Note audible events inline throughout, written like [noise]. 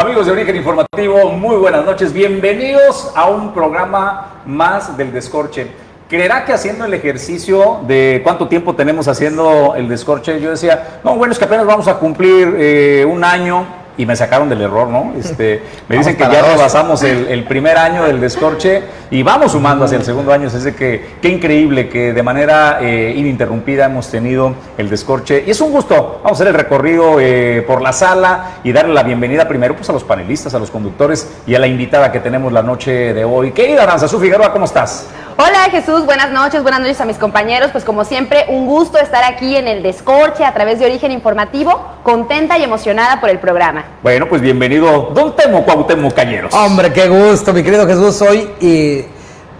Amigos de Origen Informativo, muy buenas noches. Bienvenidos a un programa más del Descorche. ¿Creerá que haciendo el ejercicio de cuánto tiempo tenemos haciendo el Descorche? Yo decía, no, bueno, es que apenas vamos a cumplir eh, un año y me sacaron del error, ¿no? Este, me dicen que ya rebasamos el, el, primer año del descorche y vamos sumando hacia el segundo año. Es de que qué increíble que de manera eh, ininterrumpida hemos tenido el descorche. Y es un gusto. Vamos a hacer el recorrido eh, por la sala y darle la bienvenida primero pues, a los panelistas, a los conductores y a la invitada que tenemos la noche de hoy. Querida Aranzazú Figueroa, ¿cómo estás? Hola Jesús, buenas noches, buenas noches a mis compañeros. Pues como siempre, un gusto estar aquí en el Descorche a través de Origen Informativo, contenta y emocionada por el programa. Bueno, pues bienvenido, don Temo Cuauhtémoc Cañeros. Hombre, qué gusto, mi querido Jesús, hoy y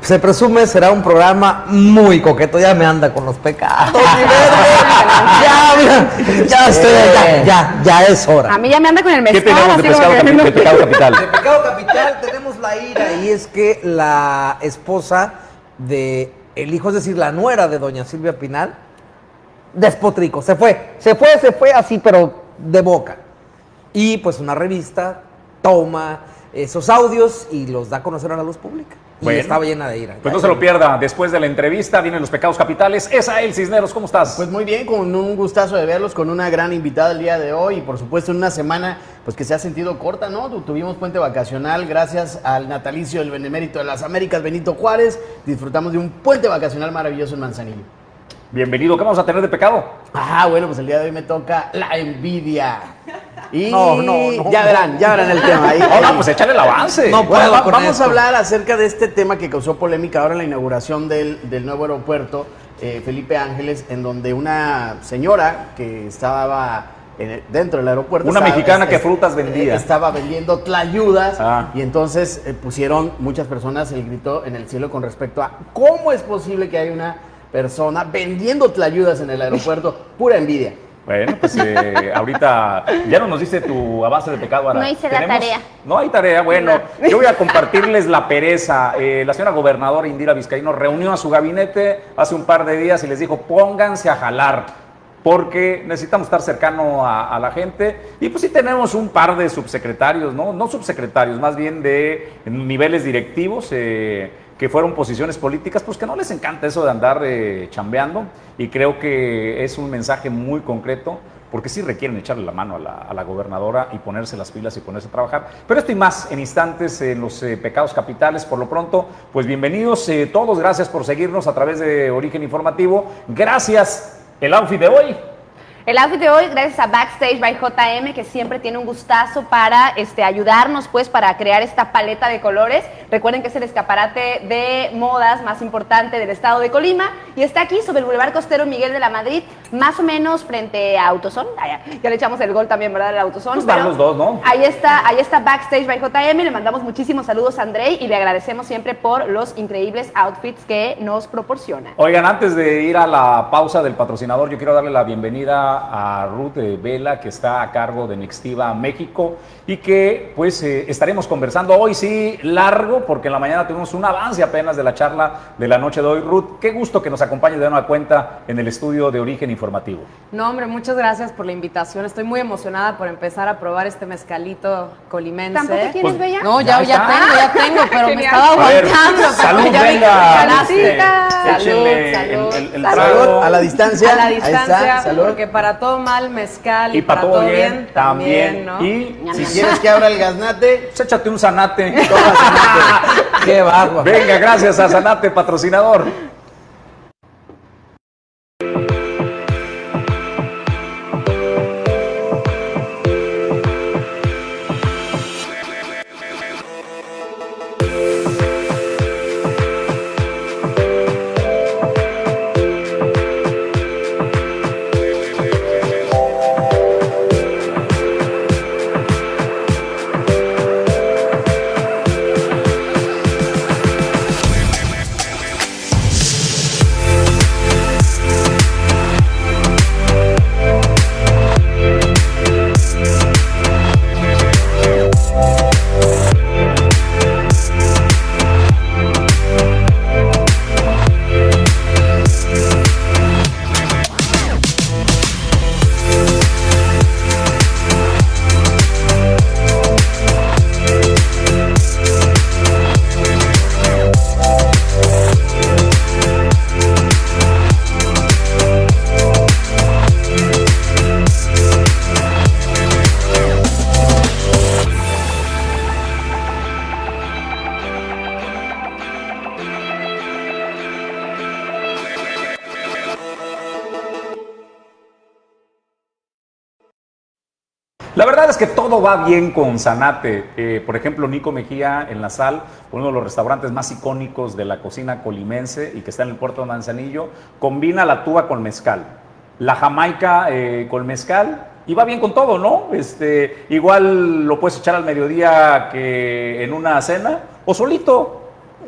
se presume será un programa muy coqueto, ya me anda con los pecados. [laughs] ya, ya, estoy, ya, ya, ya es hora. A mí ya me anda con el mezcal. ¿Qué tenemos de pescado, de pecado capital? De pecado capital tenemos la ira y es que la esposa de el hijo, es decir, la nuera de doña Silvia Pinal, despotrico, se fue, se fue, se fue así, pero de boca. Y pues una revista toma esos audios y los da a conocer a la luz pública. Y estaba llena de ira. Pues no se lo pierda, después de la entrevista vienen los pecados capitales. Esael Cisneros, ¿cómo estás? Pues muy bien, con un gustazo de verlos, con una gran invitada el día de hoy y por supuesto en una semana pues que se ha sentido corta, ¿no? Tu- Tuvimos puente vacacional gracias al natalicio del benemérito de las Américas Benito Juárez. Disfrutamos de un puente vacacional maravilloso en Manzanillo. Bienvenido, ¿qué vamos a tener de pecado? Ah, bueno, pues el día de hoy me toca la envidia. Y No, no, no, ya verán, ya verán el tema. Ahí, [laughs] Hola, ahí. pues échale el avance. No, Bueno, puedo va- con vamos esto. a hablar acerca de este tema que causó polémica ahora en la inauguración del, del nuevo aeropuerto eh, Felipe Ángeles, en donde una señora que estaba dentro del aeropuerto. Una estaba- mexicana que frutas vendía. Estaba vendiendo tlayudas Ah. y entonces eh, pusieron muchas personas el grito en el cielo con respecto a cómo es posible que haya una persona vendiendo tlayudas en el aeropuerto. Pura envidia. Bueno, pues eh, [laughs] ahorita ya no nos diste tu avance de pecado. Ara. No hice la tarea. No hay tarea. Bueno, yo voy a compartirles la pereza. Eh, la señora gobernadora Indira Vizcaíno reunió a su gabinete hace un par de días y les dijo, pónganse a jalar. Porque necesitamos estar cercano a, a la gente. Y pues sí tenemos un par de subsecretarios, ¿no? No subsecretarios, más bien de niveles directivos. eh, que fueron posiciones políticas, pues que no les encanta eso de andar eh, chambeando y creo que es un mensaje muy concreto porque sí requieren echarle la mano a la, gobernadora y ponerse las pilas y ponerse a trabajar. Pero esto y más en instantes en los eh, pecados capitales. Por lo pronto, pues bienvenidos eh, todos, gracias por seguirnos a través de Origen Informativo. Gracias, el outfit de hoy. El outfit de hoy, gracias a Backstage by JM, que siempre tiene un gustazo para este, ayudarnos, pues, para crear esta paleta de colores. Recuerden que es el escaparate de modas más importante del estado de Colima y está aquí sobre el Boulevard Costero Miguel de la Madrid, más o menos frente a Autosón. Ah, ya, le echamos el gol también, ¿verdad? El Autosón. Pues pero los dos, ¿no? Ahí está, ahí está Backstage by JM. Le mandamos muchísimos saludos a Andrei y le agradecemos siempre por los increíbles outfits que nos proporciona. Oigan, antes de ir a la pausa del patrocinador, yo quiero darle la bienvenida a Ruth Vela, que está a cargo de Nextiva México y que pues eh, estaremos conversando hoy sí largo, porque en la mañana tuvimos un avance apenas de la charla de la noche de hoy. Ruth, qué gusto que nos acompañe de una cuenta en el estudio de Origen Informativo. No, hombre, muchas gracias por la invitación. Estoy muy emocionada por empezar a probar este mezcalito colimense. ¿Tampoco tienes, Pues, Bella? No, ya, Ya tengo, ya tengo, pero me estaba aguantando. salud, ya venga. Salud, el- salud. el- el Salud. trago. A la distancia. A la Ahí está, distancia, salud. porque para todo mal, mezcal y, Y para todo bien, también, también. ¿no? Y Si quieres que abra el gaznate, pues, [laughs] échate un zanate. [laughs] [laughs] Qué bárbaro. Venga, gracias a Zanate, patrocinador. Todo va bien con Zanate. Eh, por ejemplo, Nico Mejía en La Sal, uno de los restaurantes más icónicos de la cocina colimense y que está en el puerto de Manzanillo, combina la tuba con mezcal, la jamaica eh, con mezcal y va bien con todo, ¿no? Este, igual lo puedes echar al mediodía que en una cena o solito,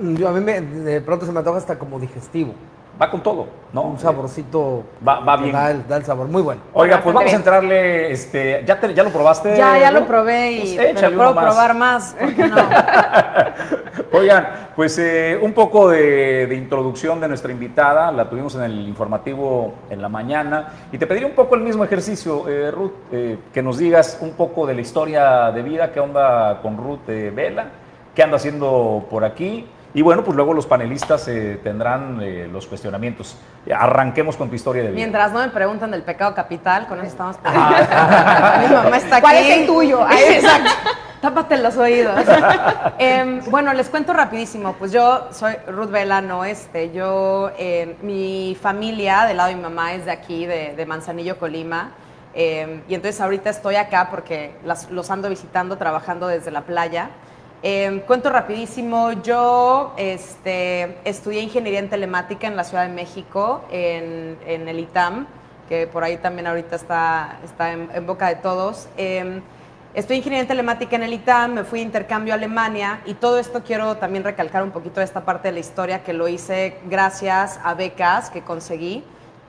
Yo, a mí me- de pronto se me antoja hasta como digestivo. Va con todo, ¿no? Un saborcito. Va- va bien. Da el, da el sabor. Muy bueno. Oiga, pues vamos a entrarle, este, ¿ya, te- ya lo probaste? Ya, ya lo probé y Pues pero puedo más. probar más. ¿por qué no? [laughs] Oigan, pues eh, un poco de, de introducción de nuestra invitada, la tuvimos en el informativo en la mañana, y te pediría un poco el mismo ejercicio, eh, Ruth, eh, que nos digas un poco de la historia de vida, qué onda con Ruth eh, Vela, qué anda haciendo por aquí, y bueno, pues luego los panelistas eh, tendrán eh, los cuestionamientos. Arranquemos con tu historia de vida. Mientras no me preguntan del pecado capital, con eso estamos [laughs] Mi mamá está aquí. ¿Cuál es el tuyo? [laughs] Exacto. Tápate los oídos. [laughs] Em, bueno, les cuento rapidísimo. Pues yo soy Ruth Vela, no este. Yo, em, mi familia, del lado de mi mamá, es de aquí, de, de Manzanillo, Colima. Em, y entonces ahorita estoy acá porque las- los ando visitando, trabajando desde la playa. Em, cuento rapidísimo, yo este, estudié ingeniería en telemática en la Ciudad de México, en, el ITAM, que por ahí también ahorita está, en, boca de todos. Em, estudié ingeniería en telemática en el ITAM, me fui de intercambio a Alemania y todo esto quiero también recalcar un poquito esta parte de la historia que lo hice gracias a becas que conseguí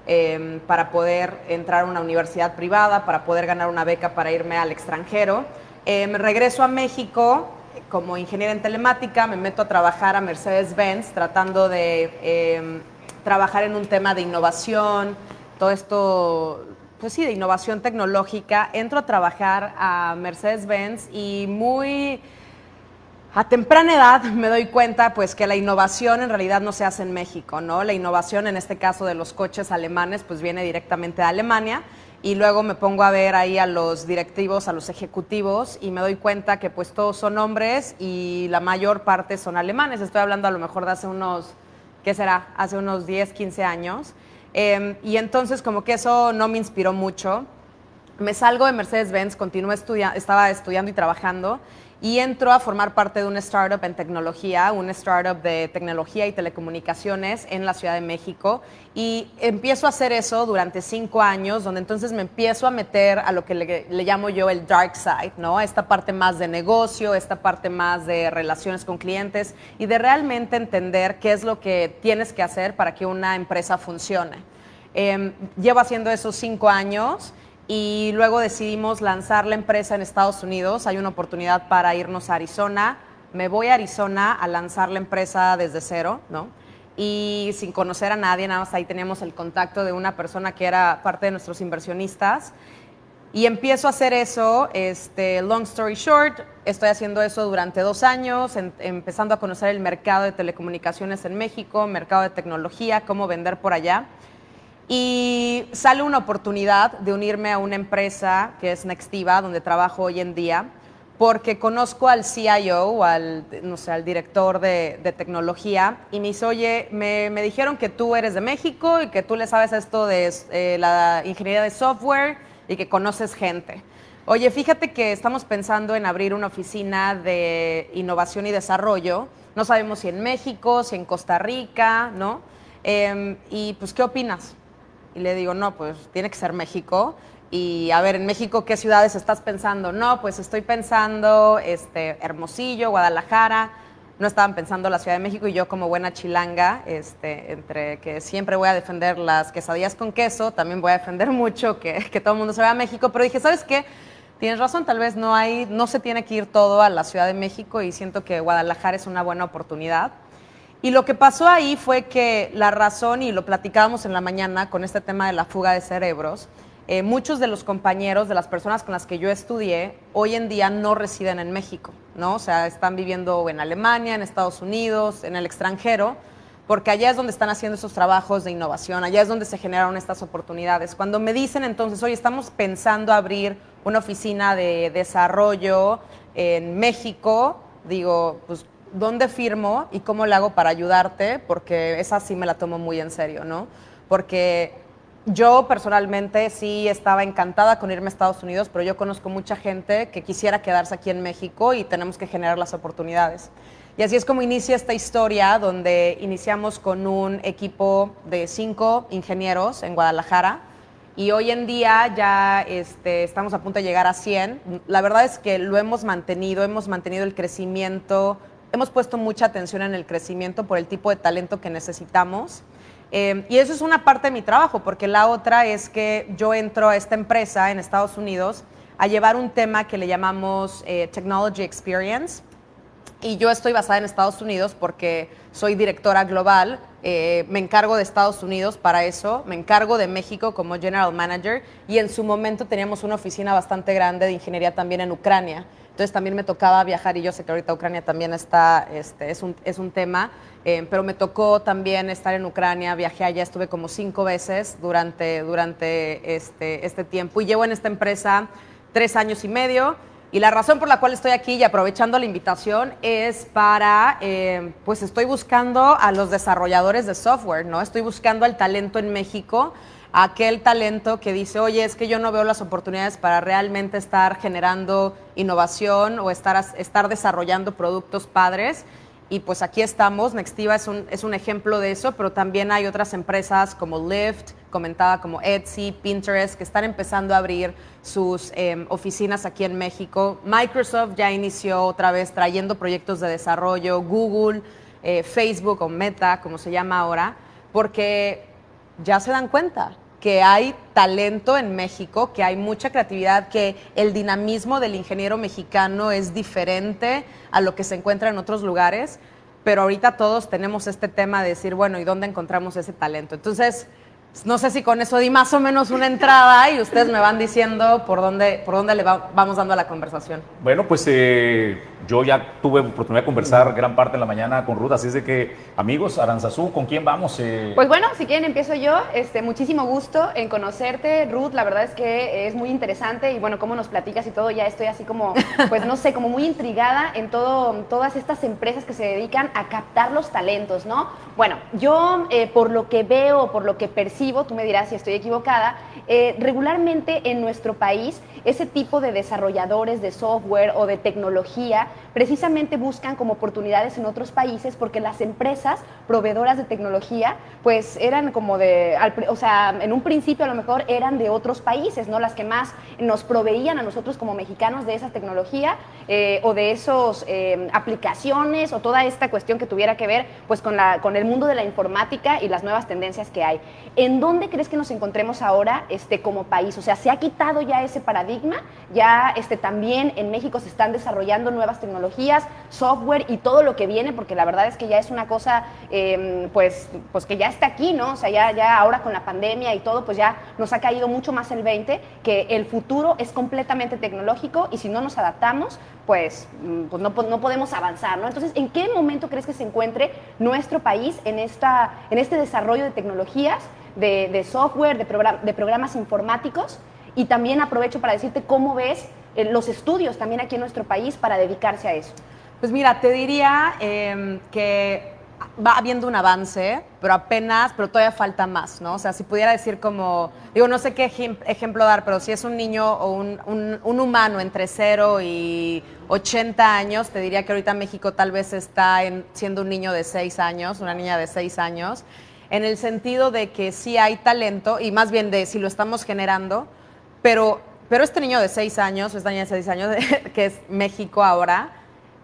em, para poder entrar a una universidad privada, para poder ganar una beca para irme al extranjero. Em, regreso a México como ingeniera en telemática, me meto a trabajar a Mercedes-Benz tratando de em, trabajar en un tema de innovación, todo esto, pues sí, de innovación tecnológica. Entro a trabajar a Mercedes-Benz y muy a temprana edad me doy cuenta pues que la innovación en realidad no se hace en México, ¿no? La innovación en este caso de los coches alemanes pues viene directamente de Alemania y luego me pongo a ver ahí a los directivos, a los ejecutivos y me doy cuenta que pues todos son hombres y la mayor parte son alemanes. Estoy hablando a lo mejor de hace unos, ¿qué será? Hace unos 10, 15 años. Eh, y entonces como que eso no me inspiró mucho me salgo de Mercedes-Benz, continué estudia estaba estudiando y trabajando y entro a formar parte de una startup en tecnología, una startup de tecnología y telecomunicaciones en la Ciudad de México y empiezo a hacer eso durante cinco años, donde entonces me empiezo a meter a lo que le, le llamo yo el dark side, ¿no? Esta parte más de negocio, esta parte más de relaciones con clientes y de realmente entender qué es lo que tienes que hacer para que una empresa funcione. Em, llevo haciendo eso cinco años y luego decidimos lanzar la empresa en Estados Unidos. Hay una oportunidad para irnos a Arizona. Me voy a Arizona a lanzar la empresa desde cero, ¿no? Y sin conocer a nadie, nada más ahí teníamos el contacto de una persona que era parte de nuestros inversionistas. Y empiezo a hacer eso, este, long story short, estoy haciendo eso durante dos años, empezando a conocer el mercado de telecomunicaciones en México, mercado de tecnología, cómo vender por allá. Y sale una oportunidad de unirme a una empresa que es Nextiva, donde trabajo hoy en día, porque conozco al CIO, al, no sé, al director de, tecnología, y me dice, oye, me, me dijeron que tú eres de México y que tú le sabes esto de eh, la ingeniería de software y que conoces gente. Oye, fíjate que estamos pensando en abrir una oficina de innovación y desarrollo. No sabemos si en México, si en Costa Rica, ¿no? Em, y pues, ¿qué opinas? Y le digo, no, pues tiene que ser México. Y a ver, en México, ¿qué ciudades estás pensando? No, pues estoy pensando este, Hermosillo, Guadalajara. No estaban pensando la Ciudad de México y yo como buena chilanga, este, entre que siempre voy a defender las quesadillas con queso, también voy a defender [laughs] mucho que, que todo el mundo se vaya a México, pero dije, ¿sabes qué? Tienes razón, tal vez no hay, no se tiene que ir todo a la Ciudad de México y siento que Guadalajara es una buena oportunidad. Y lo que pasó ahí fue que la razón, y lo platicábamos en la mañana con este tema de la fuga de cerebros, eh, muchos de los compañeros, de las personas con las que yo estudié, hoy en día no residen en México, ¿no? O sea, están viviendo en Alemania, en Estados Unidos, en el extranjero, porque allá es donde están haciendo esos trabajos de innovación, allá es donde se generaron estas oportunidades. Cuando me dicen entonces, oye, estamos pensando abrir una oficina de desarrollo en México, digo, pues, ¿dónde firmo y cómo le hago para ayudarte? Porque esa sí me la tomo muy en serio, ¿no? Porque yo personalmente sí estaba encantada con irme a Estados Unidos, pero yo conozco mucha gente que quisiera quedarse aquí en México y tenemos que generar las oportunidades. Y así es como inicia esta historia, donde iniciamos con un equipo de cinco ingenieros en Guadalajara y hoy en día ya este, estamos a punto de llegar a 100. La verdad es que lo hemos mantenido, hemos mantenido el crecimiento, hemos puesto mucha atención en el crecimiento por el tipo de talento que necesitamos. Eh, y eso es una parte de mi trabajo, porque la otra es que yo entro a esta empresa en Estados Unidos a llevar un tema que le llamamos eh, Technology Experience. Y yo estoy basada en Estados Unidos porque soy directora global eh, me encargo de Estados Unidos para eso, me encargo de México como General Manager y en su momento teníamos una oficina bastante grande de ingeniería también en Ucrania. Entonces también me tocaba viajar y yo sé que ahorita Ucrania también está, este, es, un, es un tema, eh, pero me tocó también estar en Ucrania, viajé allá, estuve como cinco veces durante, durante este, este tiempo y llevo en esta empresa tres años y medio. Y la razón por la cual estoy aquí y aprovechando la invitación es para, eh, pues estoy buscando a los desarrolladores de software, ¿no? Estoy buscando al talento en México, aquel talento que dice, oye, es que yo no veo las oportunidades para realmente estar generando innovación o estar, estar desarrollando productos padres. Y pues aquí estamos, Nextiva es un, es un ejemplo de eso, pero también hay otras empresas como Lyft, comentada como Etsy, Pinterest, que están empezando a abrir sus em, oficinas aquí en México. Microsoft ya inició otra vez trayendo proyectos de desarrollo, Google, eh, Facebook o Meta, como se llama ahora, porque ya se dan cuenta que hay talento en México, que hay mucha creatividad, que el dinamismo del ingeniero mexicano es diferente a lo que se encuentra en otros lugares, pero ahorita todos tenemos este tema de decir, bueno, ¿y dónde encontramos ese talento? Entonces, no sé si con eso di más o menos una entrada y ustedes me van diciendo por dónde, por dónde le vamos dando a la conversación. Bueno, pues eh, yo ya tuve oportunidad de conversar gran parte de la mañana con Ruth, así es de que, amigos, Aranzazú, ¿con quién vamos? Eh? Pues bueno, si quieren empiezo yo. Este, muchísimo gusto en conocerte, Ruth. La verdad es que es muy interesante y bueno, cómo nos platicas y todo, ya estoy así como, [laughs] pues no sé, como muy intrigada en todo, todas estas empresas que se dedican a captar los talentos, ¿no? Bueno, yo eh, por lo que veo, por lo que percibo, tú me dirás si estoy equivocada, eh, regularmente en nuestro país ese tipo de desarrolladores de software o de tecnología precisamente buscan como oportunidades en otros países porque las empresas proveedoras de tecnología pues eran como de, o sea, en un principio a lo mejor eran de otros países, ¿no? Las que más nos proveían a nosotros como mexicanos de esa tecnología eh, o de esas eh, aplicaciones o toda esta cuestión que tuviera que ver pues con, la, con el mundo de la informática y las nuevas tendencias que hay. ¿En dónde crees que nos encontremos ahora este, como país? O sea, ¿se ha quitado ya ese paradigma? Ya este, también en México se están desarrollando nuevas tecnologías, software y todo lo que viene, porque la verdad es que ya es una cosa, em, pues, pues que ya está aquí, ¿no? O sea, ya, ya ahora con la pandemia y todo, pues ya nos ha caído mucho más el 20, que el futuro es completamente tecnológico y si no nos adaptamos, pues, mm, pues no, no, podemos avanzar, ¿no? Entonces, ¿en qué momento crees que se encuentre nuestro país en, esta, en este desarrollo de tecnologías, de, software, de, de programas informáticos? Y también aprovecho para decirte cómo ves los estudios también aquí en nuestro país para dedicarse a eso. Pues mira, te diría em, que va habiendo un avance, pero apenas, pero todavía falta más, ¿no? O sea, si pudiera decir como, digo, no sé qué ejemplo dar, pero si es un niño o un, un, humano entre 0 y 80 años, te diría que ahorita México tal vez está siendo un niño de 6 años, una niña de 6 años, en el sentido de que sí hay talento, y más bien de si lo estamos generando, pero, pero este niño de 6 años, esta niña de 6 años, [laughs] que es México ahora,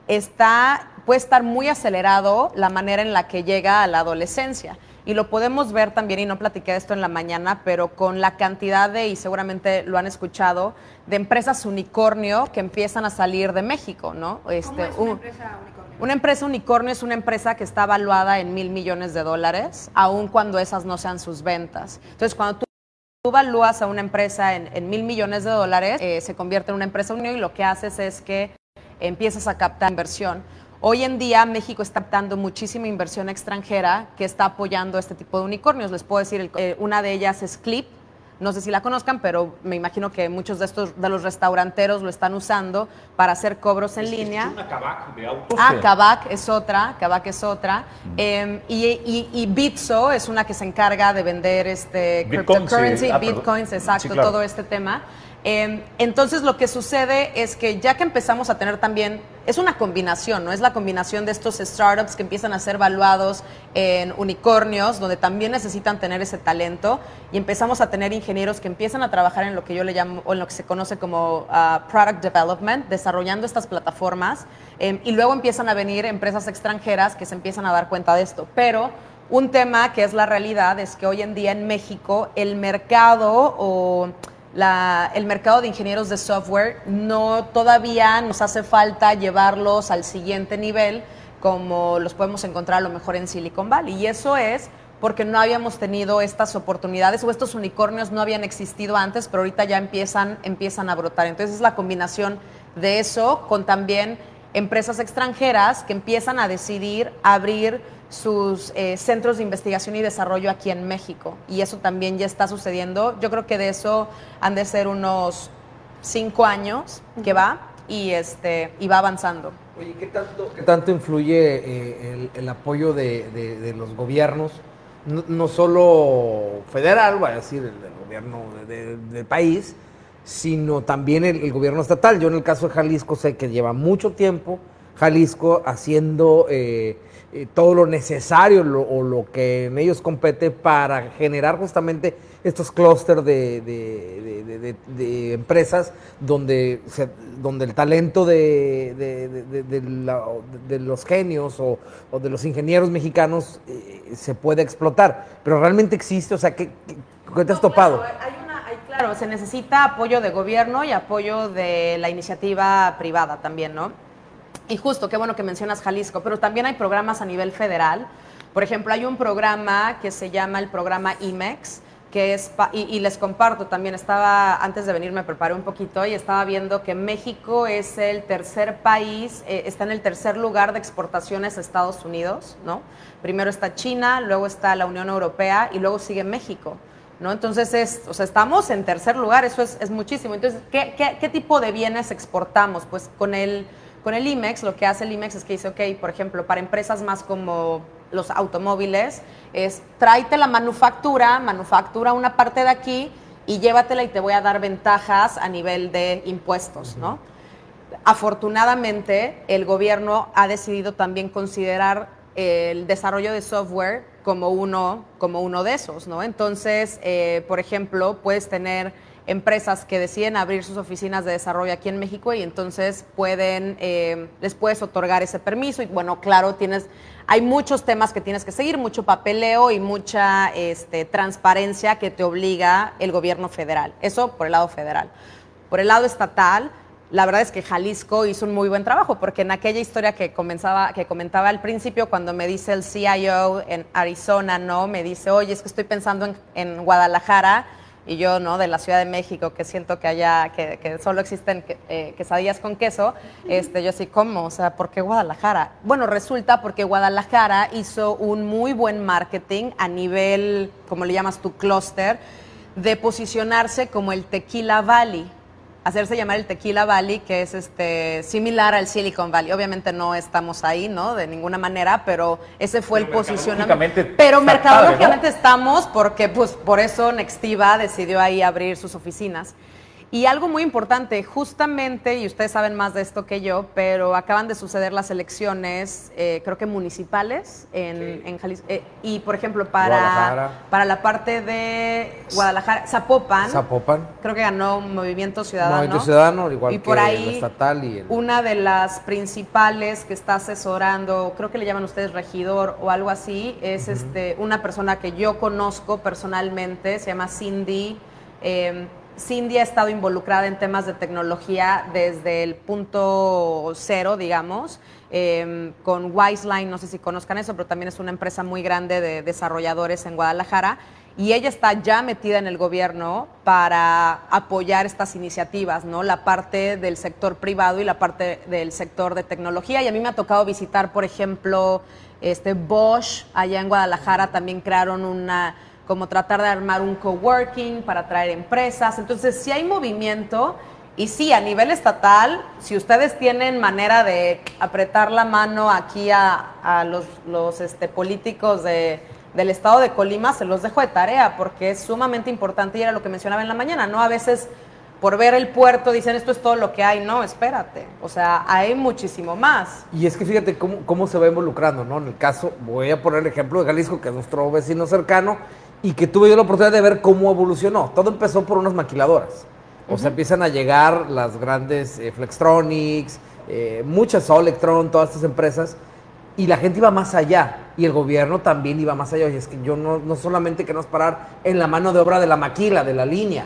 está, puede estar muy acelerado la manera en la que llega a la adolescencia. Y lo podemos ver también, y no platiqué de esto en la mañana, pero con la cantidad de, y seguramente lo han escuchado, de empresas unicornio que empiezan a salir de México, ¿no? Este, es una empresa unicornio? Una empresa unicornio es una empresa que está valuada en mil millones de dólares, aun cuando esas no sean sus ventas. Entonces, cuando tú tú evalúas a una empresa en, mil millones de dólares, eh, se convierte en una empresa unión y lo que haces es que empiezas a captar inversión. Hoy en día México está captando muchísima inversión extranjera que está apoyando este tipo de unicornios. Les puedo decir, eh, una de ellas es Clip. No sé si la conozcan, pero me imagino que muchos de estos de los restauranteros lo están usando para hacer cobros en línea. Es una Kavak de autos. Ah, Kavak es otra, Kavak es otra. Eh, y, y- y Bitso es una que se encarga de vender este cryptocurrency, sí. Ah, bitcoins, exacto, Sí, claro. todo este tema. Eh, entonces lo que sucede es que ya que empezamos a tener también, es una combinación, ¿no? Es la combinación de estos startups que empiezan a ser valuados en unicornios, donde también necesitan tener ese talento, y empezamos a tener ingenieros que empiezan a trabajar en lo que yo le llamo, o en lo que se conoce como ah, product development, desarrollando estas plataformas, eh, y luego empiezan a venir empresas extranjeras que se empiezan a dar cuenta de esto. Pero un tema que es la realidad es que hoy en día en México el mercado o la- el mercado de ingenieros de software no todavía nos hace falta llevarlos al siguiente nivel como los podemos encontrar a lo mejor en Silicon Valley. Y eso es porque no habíamos tenido estas oportunidades o estos unicornios no habían existido antes, pero ahorita ya empiezan, empiezan a brotar. Entonces es la combinación de eso con también empresas extranjeras que empiezan a decidir abrir sus eh, centros de investigación y desarrollo aquí en México. Y eso también ya está sucediendo. Yo creo que de eso han de ser unos cinco años que va y, este, y va avanzando. Oye, ¿qué tanto, qué tanto influye eh, el, apoyo de, los gobiernos? No, solo federal, voy a decir, el, gobierno de- de- del país, sino también el gobierno estatal. Yo en el caso de Jalisco sé que lleva mucho tiempo Jalisco haciendo eh, eh, todo lo necesario lo- o lo que en ellos compete para generar justamente estos clústeres de, de- de- empresas donde, se- donde el talento la- de los genios o, o de los ingenieros mexicanos eh, se puede explotar. Pero realmente existe, o sea, ¿qué, qué- qué te has No, topado? Claro, hay una- hay- claro, se necesita apoyo de gobierno y apoyo de la iniciativa privada también, ¿no? Y justo, qué bueno que mencionas Jalisco, pero también hay programas a nivel federal. Por ejemplo, hay un programa que se llama el programa IMEX, que es, y, les comparto también, estaba, antes de venir me preparé un poquito y estaba viendo que México es el tercer país, eh, está en el tercer lugar de exportaciones a Estados Unidos, ¿no? Primero está China, luego está la Unión Europea y luego sigue México. ¿no? Entonces, es, o sea, estamos en tercer lugar, eso es, muchísimo. Entonces, ¿qué, qué, qué tipo de bienes exportamos? Pues con el, con el IMEX, lo que hace el IMEX es que dice, ok, por ejemplo, para empresas más como los automóviles, es tráete la manufactura, manufactura una parte de aquí y llévatela y te voy a dar ventajas a nivel de impuestos, ¿no? Afortunadamente, el gobierno ha decidido también considerar el desarrollo de software como uno, como uno de esos, ¿no? Entonces, eh, por ejemplo, puedes tener empresas que deciden abrir sus oficinas de desarrollo aquí en México y entonces pueden, eh, les puedes otorgar ese permiso y bueno, claro, tienes, hay muchos temas que tienes que seguir, mucho papeleo y mucha este, transparencia que te obliga el gobierno federal. Eso por el lado federal. Por el lado estatal, la verdad es que Jalisco hizo un muy buen trabajo, porque en aquella historia que, comenzaba, que comentaba al principio, cuando me dice el CIO en Arizona, ¿no? Me dice, oye, es que estoy pensando en, en Guadalajara, y yo, ¿no? De la Ciudad de México, que siento que allá, que, que solo existen eh, quesadillas con queso, este, yo así, ¿cómo? O sea, ¿por qué Guadalajara? Bueno, resulta porque Guadalajara hizo un muy buen marketing a nivel, como le llamas tu clúster, de posicionarse como el Tequila Valley hacerse llamar el Tequila Valley, que es este similar al Silicon Valley. Obviamente no estamos ahí, ¿no? De ninguna manera, pero ese fue Pero el posicionamiento. Pero mercadológicamente estamos porque pues por eso Nextiva decidió ahí abrir sus oficinas. Y algo muy importante, justamente, y ustedes saben más de esto que yo, pero acaban de suceder las elecciones, eh, creo que municipales en, en Jalisco. Eh, y, por ejemplo, para, para la parte de Guadalajara, Zapopan, Zapopan. creo que ganó Movimiento Ciudadano. Movimiento Ciudadano, igual y por que ahí, el estatal y el... Una de las principales que está asesorando, creo que le llaman ustedes regidor o algo así, es este, una persona que yo conozco personalmente, se llama Cindy. Eh, Cindy ha estado involucrada en temas de tecnología desde el punto cero, digamos, eh, con Wiseline, no sé si conozcan eso, pero también es una empresa muy grande de desarrolladores en Guadalajara. Y ella está ya metida en el gobierno para apoyar estas iniciativas, ¿no? La parte del sector privado y la parte del sector de tecnología. Y a mí me ha tocado visitar, por ejemplo, este Bosch, allá en Guadalajara también crearon una como tratar de armar un coworking para atraer empresas. Entonces, si hay movimiento y sí, a nivel estatal, si ustedes tienen manera de apretar la mano aquí a, a los, los este, políticos de, del estado de Colima, se los dejo de tarea porque es sumamente importante y era lo que mencionaba en la mañana, ¿no? A veces por ver el puerto dicen esto es todo lo que hay. No, espérate. O sea, hay muchísimo más. Y es que fíjate cómo, cómo se va involucrando, ¿no? En el caso, voy a poner el ejemplo de Jalisco, que es nuestro vecino cercano, y que tuve yo la oportunidad de ver cómo evolucionó. Todo empezó por unas maquiladoras. O sea, empiezan a llegar las grandes eh, Flextronics, eh, muchas Solectron, todas estas empresas, y la gente iba más allá. Y el gobierno también iba más allá. Y es que yo no, no solamente queremos parar en la mano de obra de la maquila, de la línea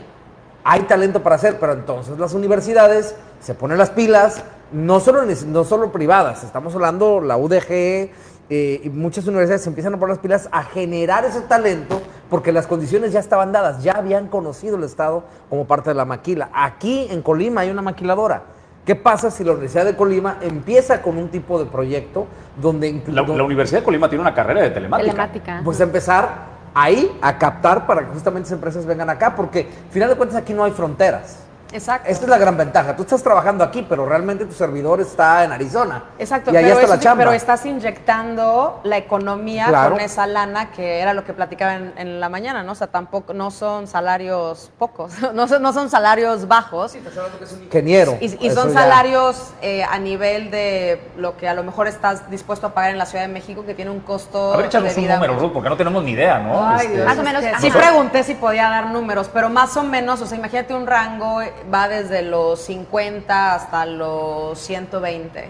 hay talento para hacer, pero entonces las universidades se ponen las pilas, no solo, no solo privadas, estamos hablando la UDG eh, y muchas universidades se empiezan a poner las pilas a generar ese talento porque las condiciones ya estaban dadas, ya habían conocido el Estado como parte de la maquila. Aquí en Colima hay una maquiladora. ¿Qué pasa si la Universidad de Colima empieza con un tipo de proyecto donde... La, la Universidad de Colima tiene una carrera de telemática. Telemática. Pues empezar ahí a captar para que justamente esas empresas vengan acá, porque al final de cuentas aquí no hay fronteras. Exacto. Esta es la gran ventaja. Tú estás trabajando aquí, pero realmente tu servidor está en Arizona. Exacto, y ahí pero, está la sí, chamba. pero estás inyectando la economía Claro. con esa lana que era lo que platicaba en, en la mañana, ¿no? O sea, tampoco, no son salarios pocos, [laughs] no son, no son salarios bajos. Ingeniero. Y, y son ya- salarios eh, a nivel de lo que a lo mejor estás dispuesto a pagar en la Ciudad de México, que tiene un costo. A ver, échanos un número, Ruth, porque no tenemos ni idea, ¿no? Ay, Este, Más o es menos, que. Sí pregunté si podía dar números, pero más o menos, o sea, imagínate un rango, va desde los 50 hasta los 120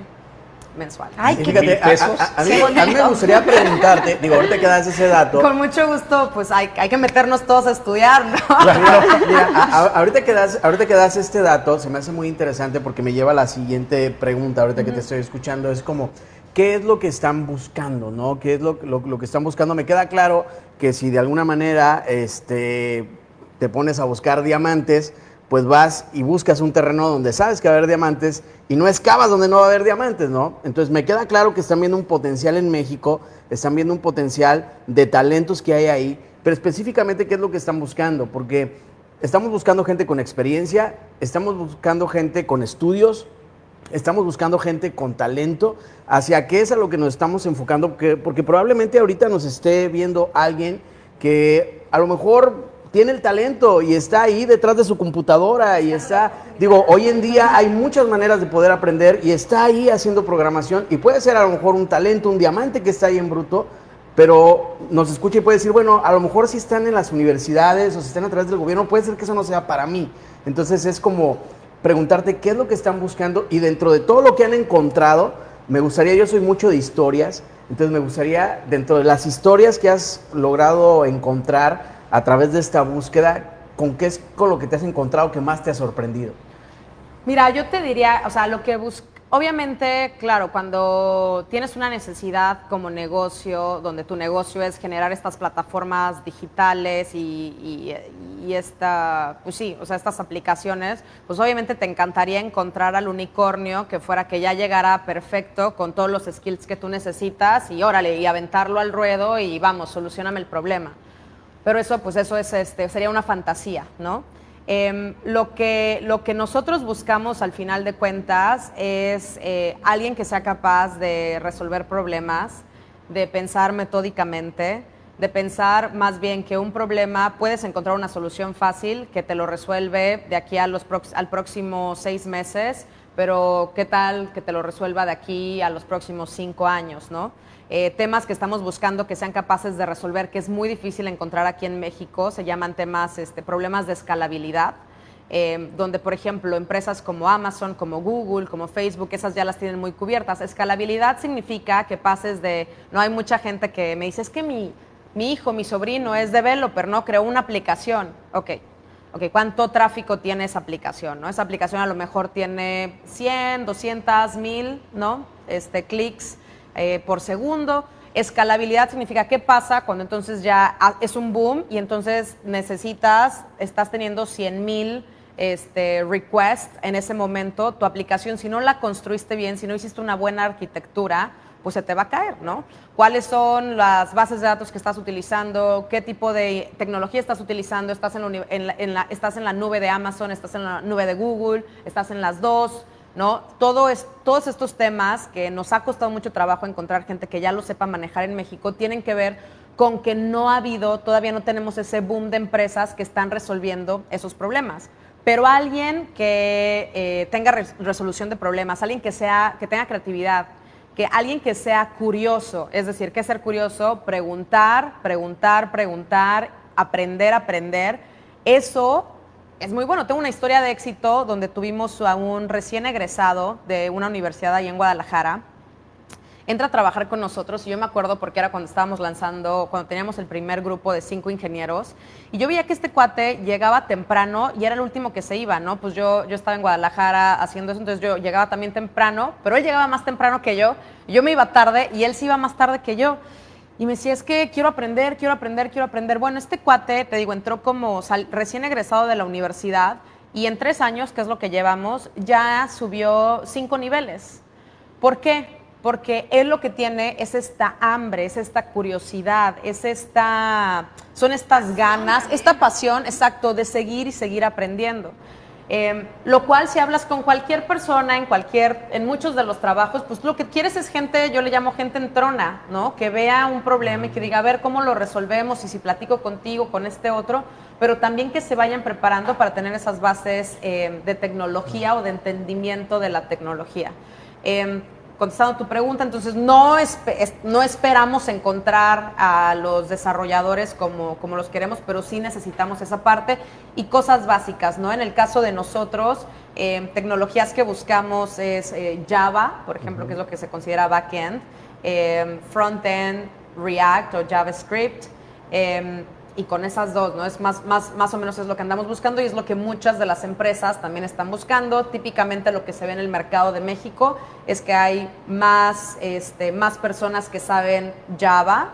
mensuales. Ay, qué fíjate, a, pesos? a- a mí, Qué a mí me gustaría preguntarte, digo, ahorita que das ese dato, Con mucho gusto, pues hay, hay que meternos todos a estudiar, ¿no? Mira, mira, a- a- ahorita, que das, ahorita que das este dato, se me hace muy interesante porque me lleva a la siguiente pregunta, ahorita que te estoy escuchando, es como, ¿qué es lo que están buscando? ¿no? ¿Qué es lo, lo- lo que están buscando? Me queda claro que si de alguna manera este, te pones a buscar diamantes, pues vas y buscas un terreno donde sabes que va a haber diamantes y no excavas donde no va a haber diamantes, ¿no? Entonces me queda claro que están viendo un potencial en México, están viendo un potencial de talentos que hay ahí, pero específicamente qué es lo que están buscando, porque estamos buscando gente con experiencia, estamos buscando gente con estudios, estamos buscando gente con talento, hacia qué es a lo que nos estamos enfocando, porque, porque probablemente ahorita nos esté viendo alguien que a lo mejor tiene el talento y está ahí detrás de su computadora y está, digo, hoy en día hay muchas maneras de poder aprender y está ahí haciendo programación y puede ser a lo mejor un talento, un diamante que está ahí en bruto, pero nos escucha y puede decir, bueno, a lo mejor si están en las universidades o si están a través del gobierno, puede ser que eso no sea para mí. Entonces es como preguntarte qué es lo que están buscando y dentro de todo lo que han encontrado, me gustaría, yo soy mucho de historias, entonces me gustaría, dentro de las historias que has logrado encontrar a través de esta búsqueda, ¿con qué es con lo que te has encontrado que más te ha sorprendido? Mira, yo te diría, o sea, lo que busco, obviamente, claro, cuando tienes una necesidad como negocio, donde tu negocio es generar estas plataformas digitales y, y- esta, pues sí, o sea, estas aplicaciones, pues obviamente te encantaría encontrar al unicornio que fuera que ya llegara perfecto con todos los skills que tú necesitas y órale, y aventarlo al ruedo y vamos, solucioname el problema. Pero eso, pues eso es, este, sería una fantasía, ¿no? Em, lo, que, lo que nosotros buscamos al final de cuentas es eh, alguien que sea capaz de resolver problemas, de pensar metódicamente, de pensar más bien que un problema puedes encontrar una solución fácil que te lo resuelve de aquí a los al próximo seis meses, pero qué tal que te lo resuelva de aquí a los próximos cinco años, ¿no? Eh, temas que estamos buscando que sean capaces de resolver, que es muy difícil encontrar aquí en México, se llaman temas, este, problemas de escalabilidad, eh, donde, por ejemplo, empresas como Amazon, como Google, como Facebook, esas ya las tienen muy cubiertas. Escalabilidad significa que pases de, no hay mucha gente que me dice, es que mi, mi hijo, mi sobrino es developer, ¿no? Creó una aplicación. Ok, ok, ¿cuánto tráfico tiene esa aplicación? ¿no? Esa aplicación a lo mejor tiene 100, 200, 1000, ¿no? Este, clics eh, por segundo. Escalabilidad significa qué pasa cuando entonces ya es un boom y entonces necesitas, estás teniendo 100 mil este, requests en ese momento, tu aplicación, si no la construiste bien, si no hiciste una buena arquitectura, pues se te va a caer, ¿no? ¿Cuáles son las bases de datos que estás utilizando? ¿Qué tipo de tecnología estás utilizando? ¿Estás en en la- estás en la nube de Amazon? ¿Estás en la nube de Google? ¿Estás en las dos? ¿No? Todo es, todos estos temas que nos ha costado mucho trabajo encontrar gente que ya lo sepa manejar en México tienen que ver con que no ha habido, todavía no tenemos ese boom de empresas que están resolviendo esos problemas. Pero alguien que eh, tenga res- resolución de problemas, alguien que, sea, que tenga creatividad, que alguien que sea curioso, es decir, ¿qué es ser curioso? Preguntar, preguntar, preguntar, aprender, aprender. Eso es muy bueno. Tengo una historia de éxito donde tuvimos a un recién egresado de una universidad ahí en Guadalajara. Entra a trabajar con nosotros y yo me acuerdo porque era cuando estábamos lanzando, cuando teníamos el primer grupo de cinco ingenieros y yo veía que este cuate llegaba temprano y era el último que se iba, ¿no? Pues yo, yo estaba en Guadalajara haciendo eso, entonces yo llegaba también temprano, pero él llegaba más temprano que yo, yo me iba tarde y él se iba más tarde que yo. Y me decía, es que quiero aprender, quiero aprender, quiero aprender. Bueno, este cuate, te digo, entró como recién egresado de la universidad y en tres años, que es lo que llevamos, ya subió cinco niveles. ¿Por qué? Porque él lo que tiene es esta hambre, es esta curiosidad, es esta, son estas ganas, esta pasión, exacto, de seguir y seguir aprendiendo. Eh, lo cual si hablas con cualquier persona en cualquier, en muchos de los trabajos, pues lo que quieres es gente, yo le llamo gente entrona, ¿no? Que vea un problema y que diga, a ver cómo lo resolvemos y si platico contigo, con este otro, pero también que se vayan preparando para tener esas bases eh, de tecnología o de entendimiento de la tecnología. Eh, contestando tu pregunta, entonces no, espe- es- no esperamos encontrar a los desarrolladores como, como los queremos, pero sí necesitamos esa parte y cosas básicas, ¿no? En el caso de nosotros, eh, tecnologías que buscamos es eh, Java, por ejemplo, que es lo que se considera backend, eh, frontend, React o JavaScript. Y con esas dos, ¿no? Es más, más, más o menos es lo que andamos buscando y es lo que muchas de las empresas también están buscando. Típicamente lo que se ve en el mercado de México es que hay más, este, más personas que saben Java.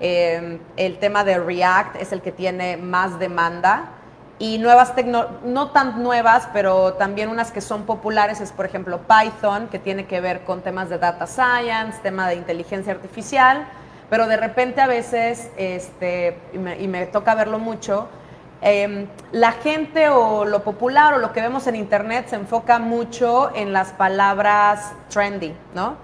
Eh, el tema de React es el que tiene más demanda. Y nuevas tecnologías, no tan nuevas, pero también unas que son populares es, por ejemplo, Python, que tiene que ver con temas de data science, tema de inteligencia artificial pero de repente a veces, este, y, me, y me toca verlo mucho, eh, la gente o lo popular o lo que vemos en internet se enfoca mucho en las palabras trendy, ¿no?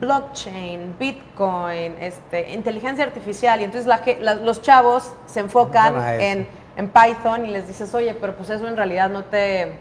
Blockchain, Bitcoin, este, inteligencia artificial, y entonces la la- los chavos se enfocan Van a eso. en, en Python y les dices, oye, pero pues eso en realidad no te...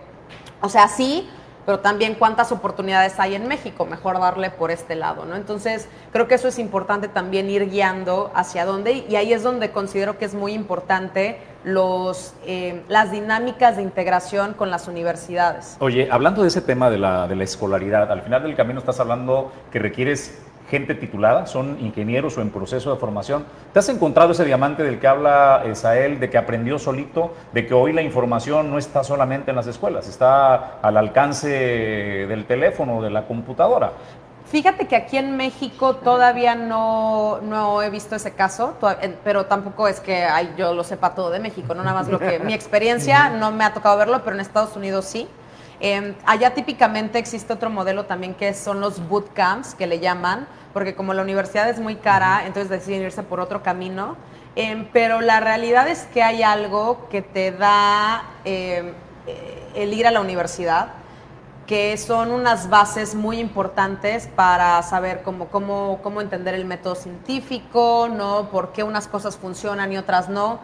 O sea, sí, pero también cuántas oportunidades hay en México, mejor darle por este lado, ¿no? Entonces, creo que eso es importante también ir guiando hacia dónde, y ahí es donde considero que es muy importante los, eh, las dinámicas de integración con las universidades. Oye, hablando de ese tema de la, de la escolaridad, al final del camino estás hablando que requieres gente titulada, son ingenieros o en proceso de formación. ¿Te has encontrado ese diamante del que habla Esael, de que aprendió solito, de que hoy la información no está solamente en las escuelas, está al alcance del teléfono, de la computadora? Fíjate que aquí en México todavía no, no he visto ese caso, en- pero tampoco es que ay, yo lo sepa todo de México, no nada más lo que mi [laughs] experiencia no me ha tocado verlo, pero en Estados Unidos sí. Eh, allá típicamente existe otro modelo también que son los bootcamps, que le llaman, porque como la universidad es muy cara, entonces deciden irse por otro camino. Eh, pero la realidad es que hay algo que te da eh, eh, el ir a la universidad que son unas bases muy importantes para saber cómo, cómo, cómo entender el método científico, ¿no? por qué unas cosas funcionan y otras no.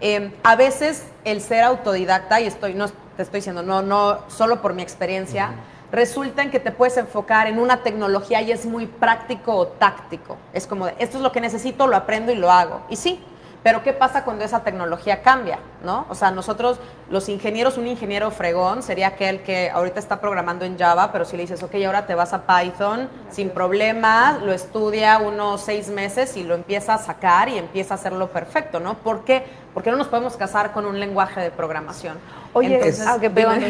Eh, a veces el ser autodidacta, y estoy, no te estoy diciendo, no, no solo por mi experiencia, resulta en que te puedes enfocar en una tecnología y es muy práctico o táctico. Es como, de, esto es lo que necesito, lo aprendo y lo hago. Y sí, pero ¿qué pasa cuando esa tecnología cambia? ¿no? O sea, nosotros, los ingenieros, un ingeniero fregón sería aquel que ahorita está programando en Java, pero si le dices, ok, ahora te vas a Python sin problema, lo estudia unos seis meses y lo empieza a sacar y empieza a hacerlo perfecto, ¿no? ¿Por qué? Porque no nos podemos casar con un lenguaje de programación. Oye, Entonces, ah.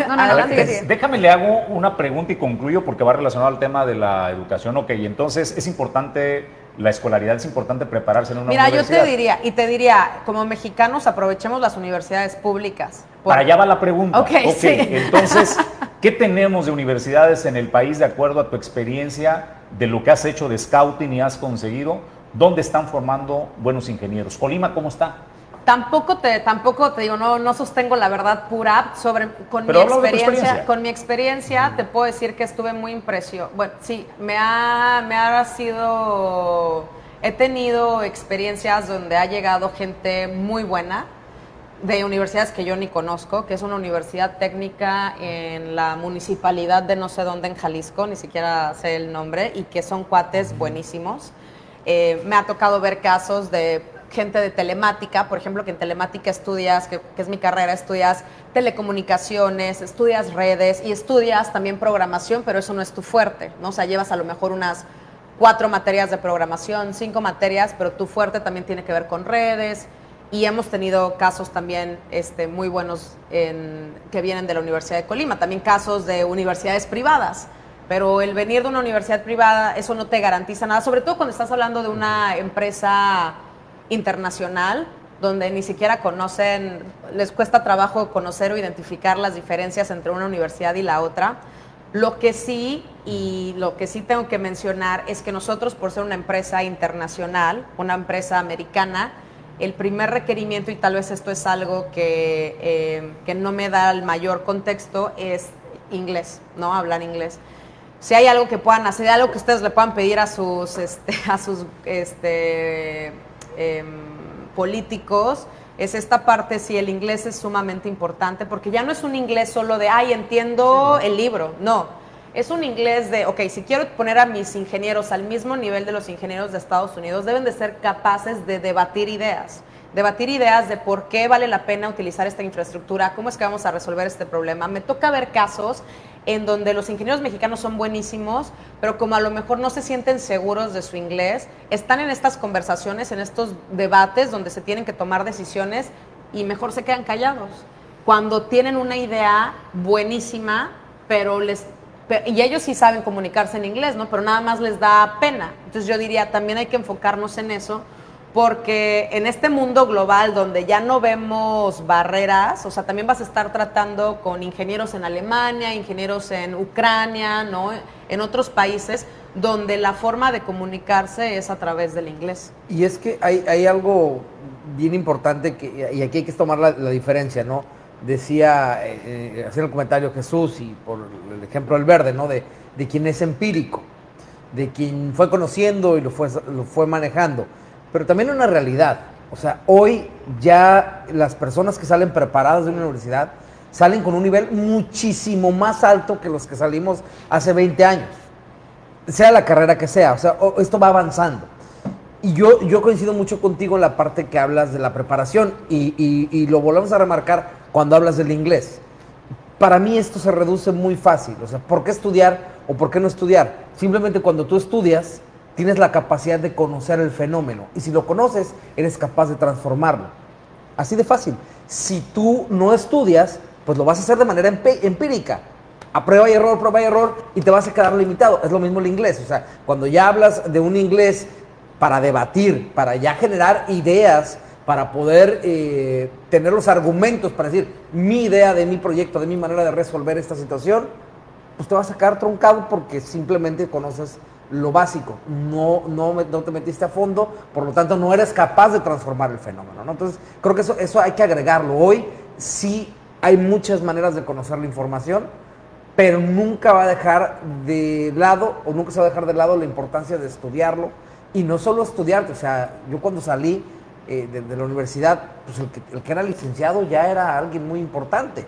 No, no, sigue. Déjame le hago una pregunta y concluyo porque va relacionado al tema de la educación. Ok, entonces es importante, la escolaridad es importante prepararse en una Mira, yo universidad. te diría, y te diría, como mexicanos aprovechemos las universidades públicas. Por- Para allá va la pregunta. Ok, sí. Entonces, [laughs] ¿qué tenemos de universidades en el país de acuerdo a tu experiencia de lo que has hecho de scouting y has conseguido, ¿dónde están formando buenos ingenieros? ¿Colima cómo está? Tampoco te, tampoco te digo, no, no sostengo la verdad pura sobre con Pero mi experiencia, experiencia. con mi experiencia te puedo decir que estuve muy impresionada. Bueno, sí, me ha, me ha sido, he tenido experiencias donde ha llegado gente muy buena de universidades que yo ni conozco, que es una universidad técnica en la municipalidad de no sé dónde en Jalisco, ni siquiera sé el nombre, y que son cuates buenísimos. Eh, me ha tocado ver casos de gente de telemática, por ejemplo, que en telemática estudias, que, que es mi carrera, estudias telecomunicaciones, estudias redes y estudias también programación, pero eso no es tu fuerte, ¿no? O sea, llevas a lo mejor unas cuatro materias de programación, cinco materias, pero tu fuerte también tiene que ver con redes. Y hemos tenido casos también este, muy buenos en- que vienen de la Universidad de Colima, también casos de universidades privadas. Pero el venir de una universidad privada, eso no te garantiza nada, sobre todo cuando estás hablando de una empresa internacional, donde ni siquiera conocen, les cuesta trabajo conocer o identificar las diferencias entre una universidad y la otra. Lo que sí, y lo que sí tengo que mencionar, es que nosotros, por ser una empresa internacional, una empresa americana, el primer requerimiento, y tal vez esto es algo que, eh, que no me da el mayor contexto, es inglés, ¿no? Hablar inglés. Si hay algo que puedan hacer, algo que ustedes le puedan pedir a sus, este, a sus este, em, políticos, es esta parte, si el inglés es sumamente importante, porque ya no es un inglés solo de, ay, entiendo el libro, no. Es un inglés de, ok, si quiero poner a mis ingenieros al mismo nivel de los ingenieros de Estados Unidos, deben de ser capaces de debatir ideas. Debatir ideas de por qué vale la pena utilizar esta infraestructura, cómo es que vamos a resolver este problema. Me toca ver casos en donde los ingenieros mexicanos son buenísimos, pero como a lo mejor no se sienten seguros de su inglés, están en estas conversaciones, en estos debates donde se tienen que tomar decisiones y mejor se quedan callados. Cuando tienen una idea buenísima, pero les y ellos sí saben comunicarse en inglés, ¿no? Pero nada más les da pena. Entonces yo diría, también hay que enfocarnos en eso, porque en este mundo global donde ya no vemos barreras, o sea, también vas a estar tratando con ingenieros en Alemania, ingenieros en Ucrania, ¿no? En otros países donde la forma de comunicarse es a través del inglés. Y es que hay, algo bien importante que, y aquí hay que tomar la, diferencia, ¿no? Decía, eh, eh, hacía el comentario Jesús y por el ejemplo del verde, ¿no? De, de quien es empírico, de quien fue conociendo y lo fue, lo fue manejando. Pero también una realidad. O sea, hoy ya las personas que salen preparadas de una universidad salen con un nivel muchísimo más alto que los que salimos hace 20 años sea la carrera que sea, o sea, esto va avanzando. Y yo, yo coincido mucho contigo en la parte que hablas de la preparación y, y- y lo volvemos a remarcar cuando hablas del inglés. Para mí esto se reduce muy fácil, o sea, ¿por qué estudiar o por qué no estudiar? Simplemente cuando tú estudias tienes la capacidad de conocer el fenómeno y si lo conoces eres capaz de transformarlo. Así de fácil. Si tú no estudias, pues lo vas a hacer de manera empírica. A prueba y error, prueba y error, y te vas a quedar limitado. Es lo mismo el inglés. O sea, cuando ya hablas de un inglés para debatir, para ya generar ideas, para poder eh, tener los argumentos para decir mi idea de mi proyecto, de mi manera de resolver esta situación, pues te vas a quedar truncado porque simplemente conoces lo básico, no, no, no te metiste a fondo, por lo tanto no eres capaz de transformar el fenómeno. ¿no? Entonces creo que eso, eso hay que agregarlo. Hoy sí hay muchas maneras de conocer la información, pero nunca va a dejar de lado o nunca se va a dejar de lado la importancia de estudiarlo y no solo estudiarte, o sea, yo cuando salí eh, de, de la universidad, pues el que, el que era licenciado ya era alguien muy importante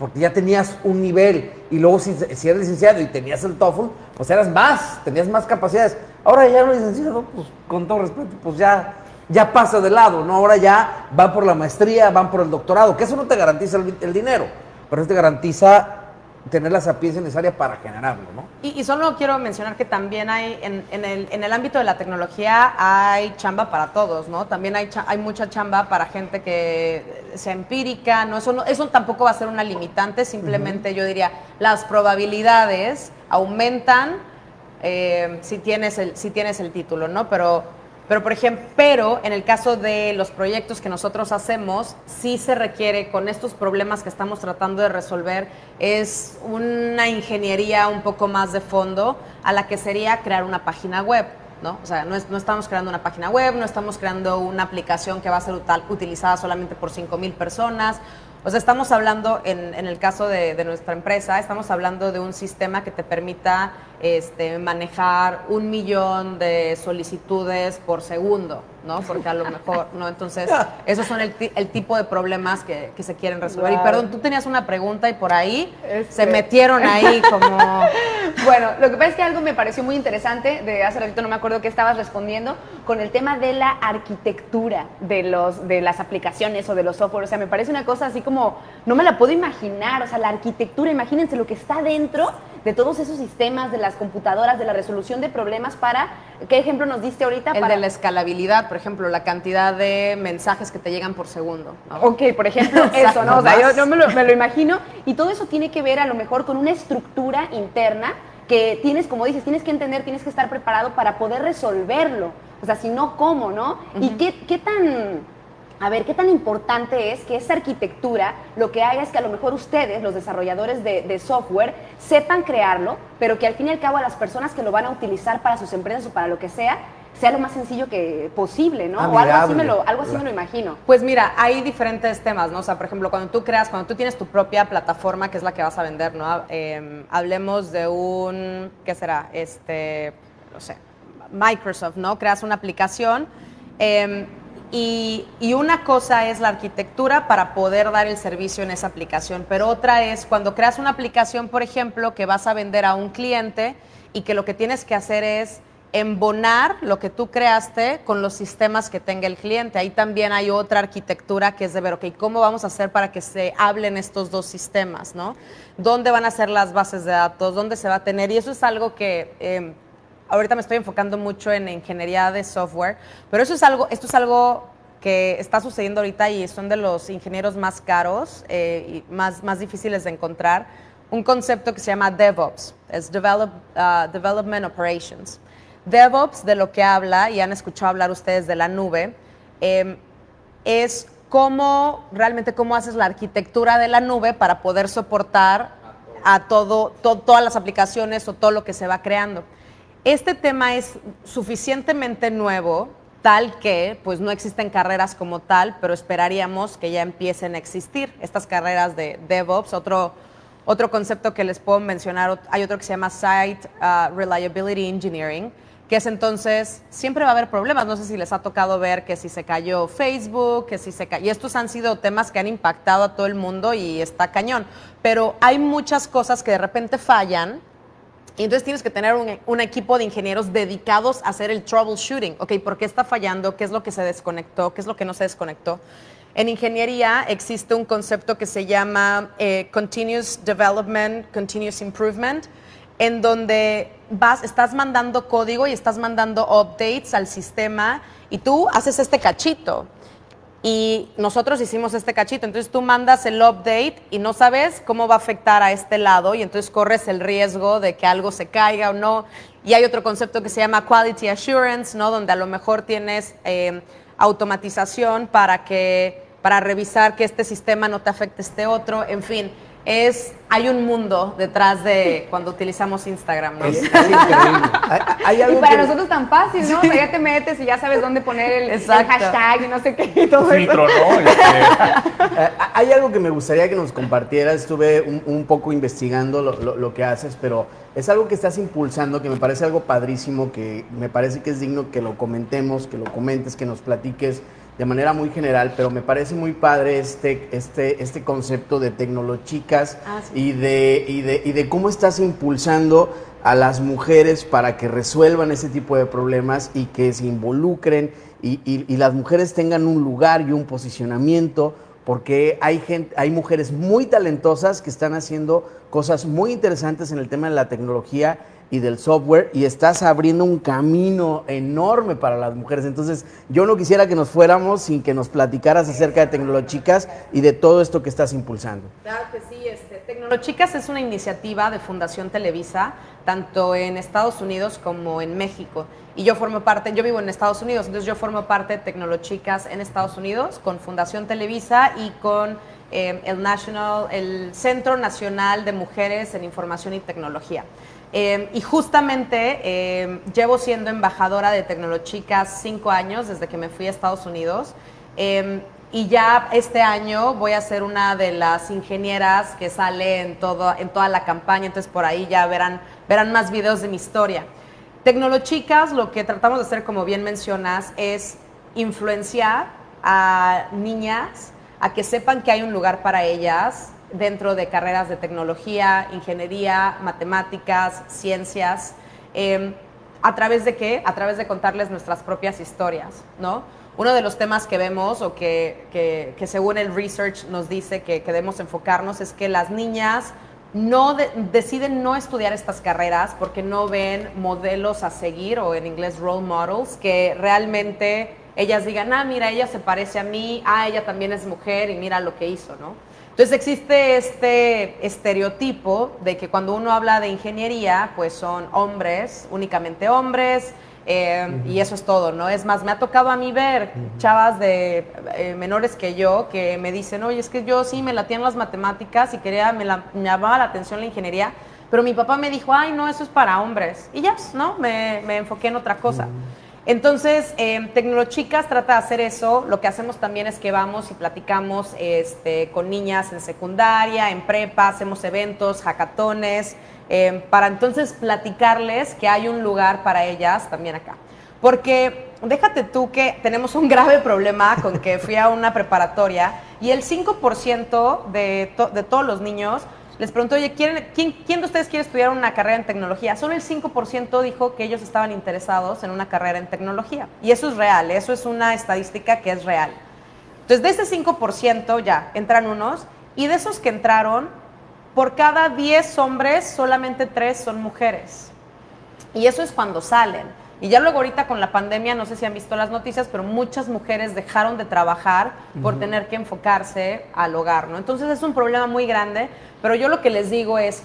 porque ya tenías un nivel y luego si, si eres licenciado y tenías el TOEFL, pues eras más, tenías más capacidades. Ahora ya no licenciado, pues con todo respeto, pues ya, ya pasa de lado, ¿no? Ahora ya van por la maestría, van por el doctorado, que eso no te garantiza el, el dinero, pero eso te garantiza tener la sapiencia necesaria para generarlo, ¿no? Y, y solo quiero mencionar que también hay, en, en el, en el ámbito de la tecnología, hay chamba para todos, ¿no? También hay, cha- hay mucha chamba para gente que sea empírica, ¿no? Eso, no, eso tampoco va a ser una limitante, simplemente yo diría, las probabilidades aumentan eh, si, tienes el, si tienes el título, ¿no? Pero Pero, por ejemplo, pero en el caso de los proyectos que nosotros hacemos, sí se requiere, con estos problemas que estamos tratando de resolver, es una ingeniería un poco más de fondo a la que sería crear una página web. ¿no? O sea, no, es- no estamos creando una página web, no estamos creando una aplicación que va a ser utilizada solamente por 5 mil personas. O sea, estamos hablando, en, el caso de nuestra empresa, estamos hablando de un sistema que te permita este, manejar un millón de solicitudes por segundo, ¿no? Porque a lo mejor, ¿no? Entonces, [laughs] esos son el, el tipo de problemas que, que se quieren resolver. Y Wow. perdón, tú tenías una pregunta y por ahí Este- se metieron ahí [laughs] como... Bueno, lo que pasa es que algo me pareció muy interesante, de hace ratito no me acuerdo qué estabas respondiendo, con el tema de la arquitectura de, los, de las aplicaciones o de los software. O sea, me parece una cosa así como, no me la puedo imaginar, o sea, la arquitectura, imagínense lo que está dentro de todos esos sistemas, de las computadoras, de la resolución de problemas para, ¿qué ejemplo nos diste ahorita? El para, de la escalabilidad, por ejemplo, la cantidad de mensajes que te llegan por segundo. ¿no? Ok, por ejemplo, [laughs] eso, ¿no? O sea, yo, yo me, lo, me lo imagino. Y todo eso tiene que ver a lo mejor con una estructura interna que tienes, como dices, tienes que entender, tienes que estar preparado para poder resolverlo. O sea, si no, ¿cómo, no? ¿Y qué, qué tan... A ver, ¿qué tan importante es que esa arquitectura lo que haga es que a lo mejor ustedes, los desarrolladores de, de software, sepan crearlo, pero que al fin y al cabo a las personas que lo van a utilizar para sus empresas o para lo que sea, sea lo más sencillo que posible, ¿no? O algo así me lo, algo así me lo imagino. Pues mira, hay diferentes temas, ¿no? O sea, por ejemplo, cuando tú creas, cuando tú tienes tu propia plataforma, que es la que vas a vender, ¿no? Eh, hablemos de un, ¿qué será? Este, no sé, Microsoft, ¿no? Creas una aplicación. eh, y, una cosa es la arquitectura para poder dar el servicio en esa aplicación, pero otra es cuando creas una aplicación, por ejemplo, que vas a vender a un cliente y que lo que tienes que hacer es embonar lo que tú creaste con los sistemas que tenga el cliente. Ahí también hay otra arquitectura que es de ver, ok, ¿cómo vamos a hacer para que se hablen estos dos sistemas? ¿no? ¿Dónde van a ser las bases de datos? ¿Dónde se va a tener? Y eso es algo que... eh, ahorita me estoy enfocando mucho en ingeniería de software, pero es algo, esto es algo que está sucediendo ahorita y son de los ingenieros más caros eh, y más, difíciles de encontrar. Un concepto que se llama DevOps, es uh, Development Operations. DevOps, de lo que habla, y han escuchado hablar ustedes de la nube, eh, es cómo, realmente cómo haces la arquitectura de la nube para poder soportar a todo, to- todas las aplicaciones o todo lo que se va creando. Este tema es suficientemente nuevo, tal que pues no existen carreras como tal, pero esperaríamos que ya empiecen a existir estas carreras de DevOps. Otro, otro concepto que les puedo mencionar, hay otro que se llama Site uh, Reliability Engineering, que es entonces, siempre va a haber problemas. No sé si les ha tocado ver que si se cayó Facebook, que si se cayó. Y estos han sido temas que han impactado a todo el mundo y está cañón. Pero hay muchas cosas que de repente fallan y entonces tienes que tener un, un equipo de ingenieros dedicados a hacer el troubleshooting. Ok, ¿por qué está fallando? ¿Qué es lo que se desconectó? ¿Qué es lo que no se desconectó? En ingeniería existe un concepto que se llama eh, Continuous Development, Continuous Improvement, en donde vas, estás mandando código y estás mandando updates al sistema y tú haces este cachito y nosotros hicimos este cachito. Entonces tú mandas el update y no sabes cómo va a afectar a este lado y entonces corres el riesgo de que algo se caiga o no. Y hay otro concepto que se llama quality assurance, ¿no? Donde a lo mejor tienes eh, automatización para que para revisar que este sistema no te afecte este otro. En fin, es hay un mundo detrás de cuando utilizamos Instagram. ¿no? Es, es increíble. Hay, hay Y algo para que- nosotros tan fácil, ¿no? O sea, ya te metes y ya sabes dónde poner el, hashtag y no sé qué y todo Filtro, eso. ¿no? [laughs] Este, Eh, hay algo que me gustaría que nos compartieras. Estuve un, un poco investigando lo, lo- lo que haces, pero es algo que estás impulsando, que me parece algo padrísimo, que me parece que es digno que lo comentemos, que lo comentes, que nos platiques de manera muy general, pero me parece muy padre este, este, este concepto de tecnolochicas Ah, sí. y, de, y, de, y de cómo estás impulsando a las mujeres para que resuelvan ese tipo de problemas y que se involucren y, y- y las mujeres tengan un lugar y un posicionamiento, porque hay, gente, hay mujeres muy talentosas que están haciendo cosas muy interesantes en el tema de la tecnología y del software y estás abriendo un camino enorme para las mujeres. Entonces, yo no quisiera que nos fuéramos sin que nos platicaras acerca de Tecnolochicas y de todo esto que estás impulsando. Claro que sí, este, Tecnolochicas es una iniciativa de Fundación Televisa, tanto en Estados Unidos como en México. Y yo formo parte, yo vivo en Estados Unidos, entonces yo formo parte de Tecnolochicas en Estados Unidos con Fundación Televisa y con eh, el National, el Centro Nacional de Mujeres en Información y Tecnología. Eh, y justamente eh, llevo siendo embajadora de Tecnolochicas cinco años desde que me fui a Estados Unidos. Eh, y ya este año voy a ser una de las ingenieras que sale en, todo, en toda la campaña, entonces por ahí ya verán, verán más videos de mi historia. Tecnolochicas, lo que tratamos de hacer, como bien mencionas, es influenciar a niñas a que sepan que hay un lugar para ellas dentro de carreras de tecnología, ingeniería, matemáticas, ciencias. Eh, ¿A través de qué? A través de contarles nuestras propias historias, ¿no? Uno de los temas que vemos o que, que, según el research nos dice que, que, debemos enfocarnos es que las niñas no de, deciden no estudiar estas carreras porque no ven modelos a seguir o en inglés role models que realmente ellas digan, ah, mira, ella se parece a mí, ah, ella también es mujer y mira lo que hizo, ¿no? Entonces existe este estereotipo de que cuando uno habla de ingeniería, pues son hombres, únicamente hombres, eh, uh -huh. y eso es todo, ¿no? Es más, me ha tocado a mí ver uh -huh. chavas de eh, menores que yo que me dicen, oye, es que yo sí me latían las matemáticas y quería, me, la, me llamaba la atención la ingeniería, pero mi papá me dijo, ay, no, eso es para hombres. Y ya, ¿no? Me, me enfoqué en otra cosa. Uh -huh. Entonces, eh, Tecnolochicas trata de hacer eso. Lo que hacemos también es que vamos y platicamos este, con niñas en secundaria, en prepa, hacemos eventos, hackatones, eh, para entonces platicarles que hay un lugar para ellas también acá. Porque déjate tú que tenemos un grave problema con que fui a una preparatoria y el 5% de, to de todos los niños les preguntó, oye, ¿quién, quién, ¿quién, de ustedes quiere estudiar una carrera en tecnología? Solo el 5% dijo que ellos estaban interesados en una carrera en tecnología. Y eso es real, eso es una estadística que es real. Entonces, de ese 5% ya entran unos, y de esos que entraron, por cada 10 hombres, solamente 3 son mujeres. Y eso es cuando salen. Y ya luego ahorita con la pandemia, no sé si han visto las noticias, pero muchas mujeres dejaron de trabajar por uh -huh. tener que enfocarse al hogar, ¿no? Entonces es un problema muy grande, pero yo lo que les digo es,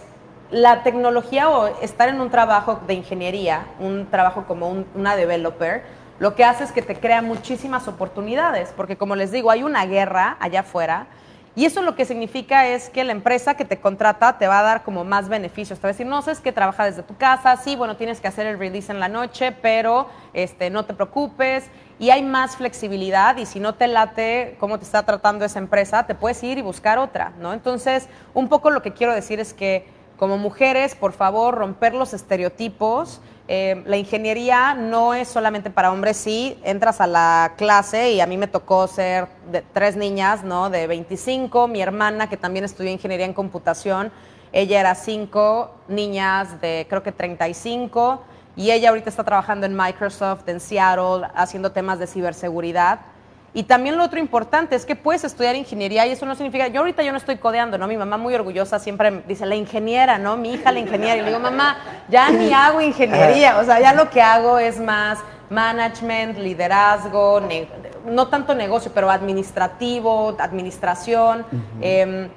la tecnología o estar en un trabajo de ingeniería, un trabajo como un, una developer, lo que hace es que te crea muchísimas oportunidades, porque como les digo, hay una guerra allá afuera, y eso lo que significa es que la empresa que te contrata te va a dar como más beneficios. Te va a decir, no, sé, es que trabaja desde tu casa, sí, bueno, tienes que hacer el release en la noche, pero este, no te preocupes. Y hay más flexibilidad y si no te late cómo te está tratando esa empresa, te puedes ir y buscar otra, ¿no? Entonces, un poco lo que quiero decir es que como mujeres, por favor, romper los estereotipos. Eh, la ingeniería no es solamente para hombres, sí, entras a la clase y a mí me tocó ser de tres niñas, ¿no? De 25, mi hermana que también estudió ingeniería en computación, ella era cinco niñas de creo que 35 y ella ahorita está trabajando en Microsoft, en Seattle, haciendo temas de ciberseguridad. Y también lo otro importante es que puedes estudiar ingeniería y eso no significa, yo ahorita yo no estoy codeando, ¿no? Mi mamá muy orgullosa siempre dice, la ingeniera, ¿no? Mi hija la ingeniera. Y le digo, mamá, ya ni hago ingeniería, o sea, ya lo que hago es más management, liderazgo, no tanto negocio, pero administrativo, administración. Uh -huh. eh,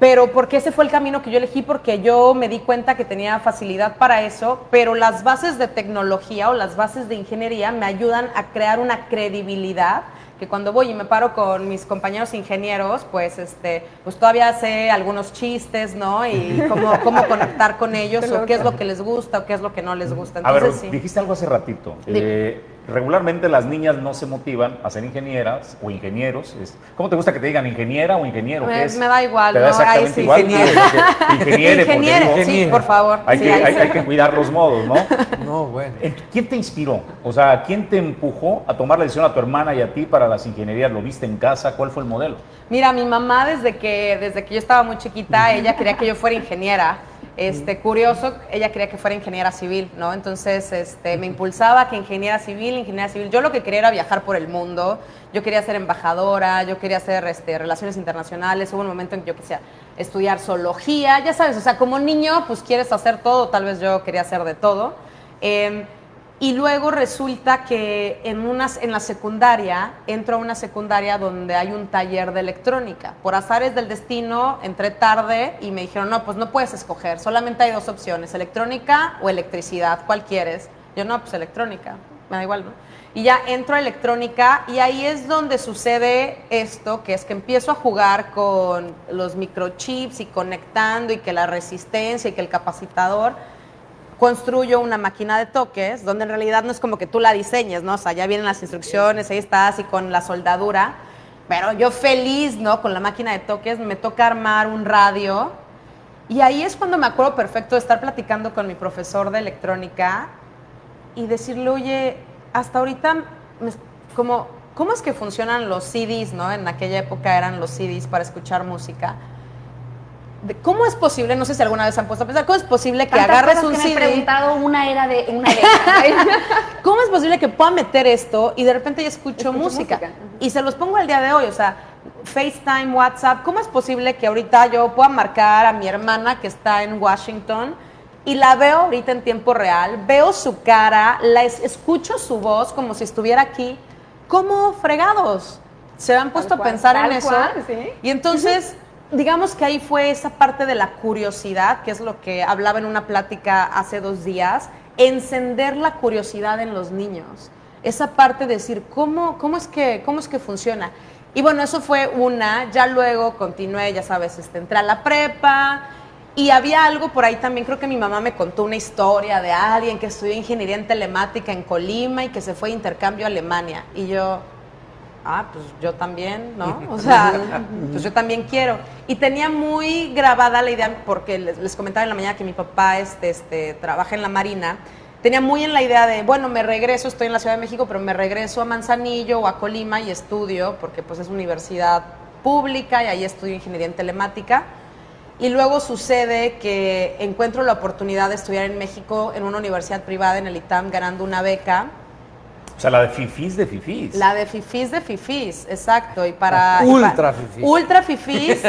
pero porque ese fue el camino que yo elegí, porque yo me di cuenta que tenía facilidad para eso, pero las bases de tecnología o las bases de ingeniería me ayudan a crear una credibilidad que cuando voy y me paro con mis compañeros ingenieros, pues este, pues todavía sé algunos chistes, ¿no? Y cómo, cómo conectar con [laughs] ellos, o qué es lo que les gusta, o qué es lo que no les gusta. Entonces, a ver, sí. dijiste algo hace ratito. Eh, regularmente las niñas no se motivan a ser ingenieras o ingenieros. ¿Cómo te gusta que te digan ingeniera o ingeniero? Me, es? me da igual, ¿Te da ¿no? exactamente sí, igual? ingeniero. Ingeniere, Ingeniere, porque, sí, por favor. Hay, sí, que, hay, hay que cuidar los modos, ¿no? [laughs] No, bueno. ¿Quién te inspiró? O sea, ¿quién te empujó a tomar la decisión a tu hermana y a ti para las ingenierías? ¿Lo viste en casa? ¿Cuál fue el modelo? Mira, mi mamá desde que, desde que yo estaba muy chiquita, ella quería que yo fuera ingeniera. Este, curioso, ella quería que fuera ingeniera civil, ¿no? Entonces, este, me impulsaba que ingeniera civil, ingeniera civil. Yo lo que quería era viajar por el mundo. Yo quería ser embajadora, yo quería hacer este, relaciones internacionales. Hubo un momento en que yo quería estudiar zoología, ya sabes, o sea, como niño, pues quieres hacer todo. Tal vez yo quería hacer de todo. Eh, Y luego resulta que en, en la secundaria, entro a una secundaria donde hay un taller de electrónica. Por azares del destino, entré tarde y me dijeron, no, pues no puedes escoger, solamente hay dos opciones, electrónica o electricidad, ¿cuál quieres? Yo no, pues electrónica, me da igual, ¿no? Y ya entro a electrónica y ahí es donde sucede esto, que es que empiezo a jugar con los microchips y conectando y que la resistencia y que el capacitador construyo una máquina de toques, donde en realidad no es como que tú la diseñes, ¿no? O sea, ya vienen las instrucciones, ahí estás y con la soldadura, pero yo feliz, ¿no? Con la máquina de toques, me toca armar un radio. Y ahí es cuando me acuerdo perfecto de estar platicando con mi profesor de electrónica y decirle, oye, hasta ahorita, como, ¿cómo es que funcionan los CDs, ¿no? En aquella época eran los CDs para escuchar música. ¿Cómo es posible, no sé si alguna vez han puesto a pensar, cómo es posible que Tantas agarres cosas un que me he CD? preguntado, una era de una de [laughs] ¿Cómo es posible que pueda meter esto y de repente ya escucho, Escucho música? música. Y se los pongo al día de hoy, o sea, FaceTime, WhatsApp, ¿cómo es posible que ahorita yo pueda marcar a mi hermana que está en Washington y la veo ahorita en tiempo real, veo su cara, la es- escucho su voz como si estuviera aquí? ¿Cómo fregados? ¿Se han puesto cual, a pensar en eso? cual, sí. Y entonces, digamos que ahí fue esa parte de la curiosidad, que es lo que hablaba en una plática hace dos días, encender la curiosidad en los niños. Esa parte de decir, ¿cómo, cómo, es, que, cómo es que funciona? Y bueno, eso fue una, ya luego continué, ya sabes, este, entré a la prepa y había algo por ahí también, creo que mi mamá me contó una historia de alguien que estudió ingeniería en telemática en Colima y que se fue de intercambio a Alemania. Y yo, ah, pues yo también, ¿no? [laughs] O sea, pues yo también quiero. Y tenía muy grabada la idea, porque les, les comentaba en la mañana que mi papá este, este, trabaja en la Marina, tenía muy en la idea de, bueno, me regreso, estoy en la Ciudad de México, pero me regreso a Manzanillo o a Colima y estudio, porque pues es universidad pública y ahí estudio ingeniería en telemática. Y luego sucede que encuentro la oportunidad de estudiar en México en una universidad privada en el ITAM ganando una beca. O sea, la de fifís de fifís. La de fifís de fifís, exacto. Y para. y Ultra pa- fifís. Ultra fifís.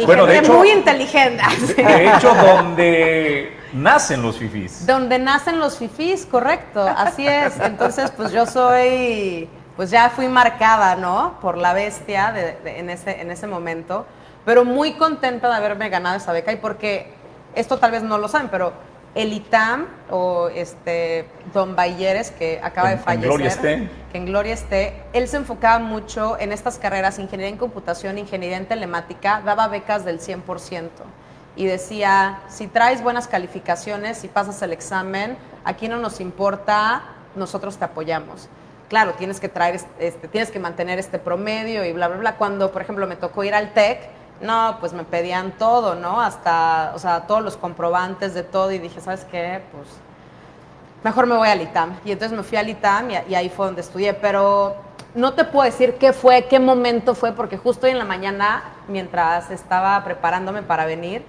y Bueno, de gente hecho- muy inteligente. De [laughs] hecho, donde nacen los fifís. Donde nacen los fifís, correcto, así es. Entonces, pues yo soy, pues ya fui marcada, ¿no? Por la bestia de- de- en, ese, en ese momento, pero muy contenta de haberme ganado esa beca y porque esto tal vez no lo saben, pero el ITAM o este Don Bayeres, que acaba En- de en fallecer, gloria esté. que en gloria esté, él se enfocaba mucho en estas carreras, ingeniería en computación, ingeniería en telemática, daba becas del 100% y decía, si traes buenas calificaciones, si pasas el examen, aquí no nos importa, nosotros te apoyamos. Claro, tienes que traer, este, tienes que mantener este promedio y bla, bla, bla. Cuando, por ejemplo, me tocó ir al TEC, no, pues me pedían todo, ¿no? Hasta, o sea, todos los comprobantes de todo y dije, ¿sabes qué? Pues mejor me voy al ITAM. Y entonces me fui al ITAM y, y ahí fue donde estudié, pero no te puedo decir qué fue, qué momento fue, porque justo hoy en la mañana, mientras estaba preparándome para venir,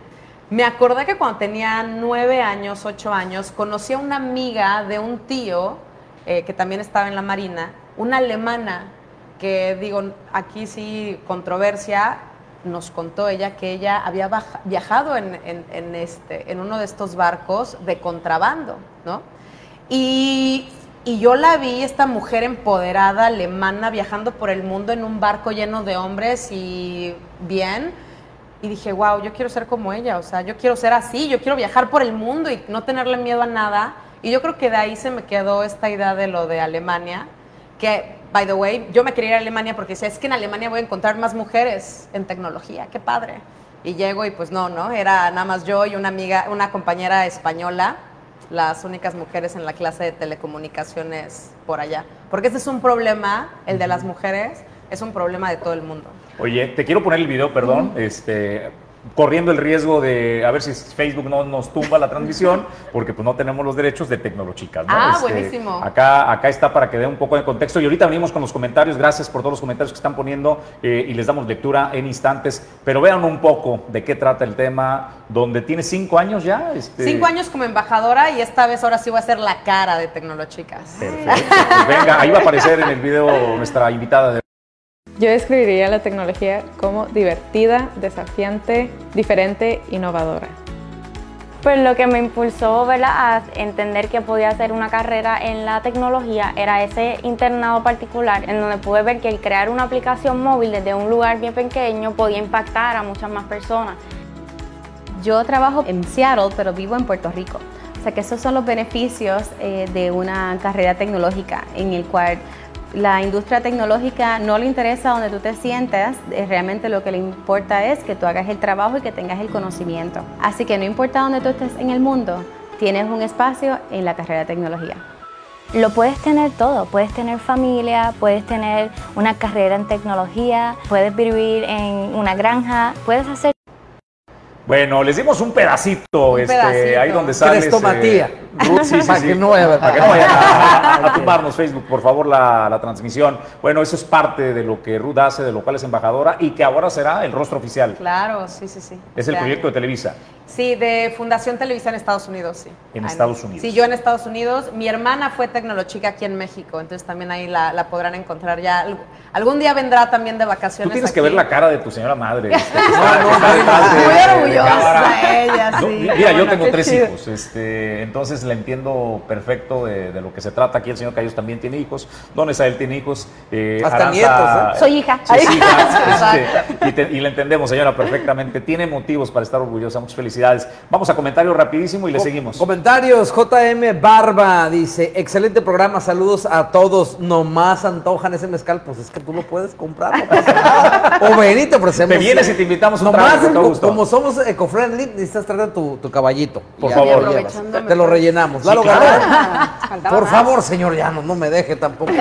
me acordé que cuando tenía nueve años, ocho años, conocí a una amiga de un tío eh, que también estaba en la Marina, una alemana, que digo, aquí sí, controversia, nos contó ella que ella había viajado en, en- en este, en uno de estos barcos de contrabando, ¿no? Y, y yo la vi, esta mujer empoderada alemana, viajando por el mundo en un barco lleno de hombres y bien. Y dije, wow, yo quiero ser como ella, o sea, yo quiero ser así, yo quiero viajar por el mundo y no tenerle miedo a nada. Y yo creo que de ahí se me quedó esta idea de lo de Alemania, que, by the way, yo me quería ir a Alemania porque decía, es que en Alemania voy a encontrar más mujeres en tecnología, qué padre. Y llego y pues no, ¿no? Era nada más yo y una amiga, una compañera española, las únicas mujeres en la clase de telecomunicaciones por allá. Porque este es un problema, el de las mujeres, es un problema de todo el mundo. Oye, te quiero poner el video, perdón, este, corriendo el riesgo de a ver si Facebook no nos tumba la transmisión, [laughs] porque pues no tenemos los derechos de Tecnolochicas. ¿no? Ah, Este, buenísimo. Acá, acá está para que dé un poco de contexto. Y ahorita venimos con los comentarios. Gracias por todos los comentarios que están poniendo eh, y les damos lectura en instantes. Pero vean un poco de qué trata el tema, donde tiene cinco años ya. Este, Cinco años como embajadora y esta vez ahora sí voy a ser la cara de Tecnológicas. Perfecto. Pues venga, ahí va a aparecer en el video nuestra invitada de Yo describiría la tecnología como divertida, desafiante, diferente, innovadora. Pues lo que me impulsó ¿verdad? a entender que podía hacer una carrera en la tecnología era ese internado particular en donde pude ver que el crear una aplicación móvil desde un lugar bien pequeño podía impactar a muchas más personas. Yo trabajo en Seattle, pero vivo en Puerto Rico. O sea que esos son los beneficios eh, de una carrera tecnológica en el cual la industria tecnológica no le interesa donde tú te sientas, eh, realmente lo que le importa es que tú hagas el trabajo y que tengas el conocimiento. Así que no importa dónde tú estés en el mundo, tienes un espacio en la carrera de tecnología. Lo puedes tener todo, puedes tener familia, puedes tener una carrera en tecnología, puedes vivir en una granja, puedes hacer Bueno, les dimos un pedacito, este, pedacito. ahí donde sale. Crestomatía. Ruth, sí, sí, [laughs] Para sí. que no vaya a- Para que no vayan a, [laughs] a tumbarnos Facebook, por favor, la, la transmisión. Bueno, eso es parte de lo que Ruth hace, de lo cual es embajadora y que ahora será el rostro oficial. Claro, sí, sí, sí. Es el proyecto de. Televisa. Sí, de Fundación Televisa en Estados Unidos, sí. En Ay, Estados. Unidos. Sí, yo en Estados Unidos. Mi hermana fue tecnolochica aquí en México, entonces también ahí la, la podrán encontrar ya. Alg- Algún día vendrá también de vacaciones. Tú tienes que ver la cara de tu señora madre. [laughs] este, No, no, Muy de orgullosa ella, No, sí. mira, yo tengo qué tres chido. hijos, este, entonces le entiendo perfecto de, de lo que se trata. Aquí el señor Cayos también tiene hijos, Don Esael tiene hijos. eh, Hasta nietos, ¿eh? Soy hija. Sí, sí, [laughs] hija, Exacto. este, y, te- y le entendemos, señora, perfectamente. Tiene motivos para estar orgullosa. Muchas felicidades. Vamos a comentarios rapidísimo y le seguimos. Comentarios, JM Barba dice, excelente programa, saludos a todos, nomás antojan ese mezcal, pues es que tú lo puedes comprar, no pasa nada. O ven y te ofrecemos. Te vienes y te invitamos un Nomás, trago, gusto. como somos eco-friendly, necesitas traer tu, tu caballito. Por Ya favor. Te lo rellenamos. Sí, claro. Galán, por favor, señor Llanos, no me deje tampoco.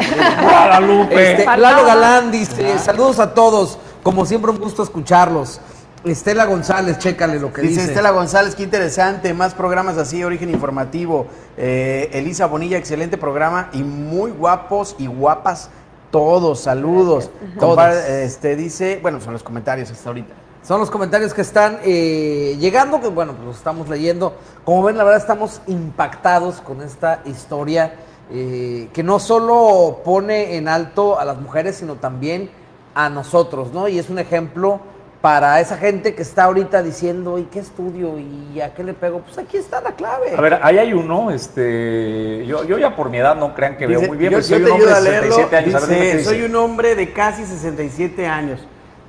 Guadalupe. Este. Lalo Galán dice, saludos a todos, como siempre un gusto escucharlos. Estela González, chécale lo que Dice dice. Estela González, qué interesante, más programas así, origen informativo. Eh, Elisa Bonilla, excelente programa y muy guapos y guapas todos, saludos. Todos. este, dice, bueno, son los comentarios hasta ahorita. Son los comentarios que están eh, llegando, que bueno, pues los estamos leyendo. Como ven, la verdad estamos impactados con esta historia eh, que no solo pone en alto a las mujeres, sino también a nosotros, ¿no? Y es un ejemplo para esa gente que está ahorita diciendo, ¿y qué estudio? ¿Y a qué le pego? Pues aquí está la clave. A ver, ahí hay uno, este, yo, yo ya por mi edad no crean que veo muy bien, yo, pero soy un hombre de a leerlo. 67 años. A ver, dime Dice, soy un hombre de casi 67 años.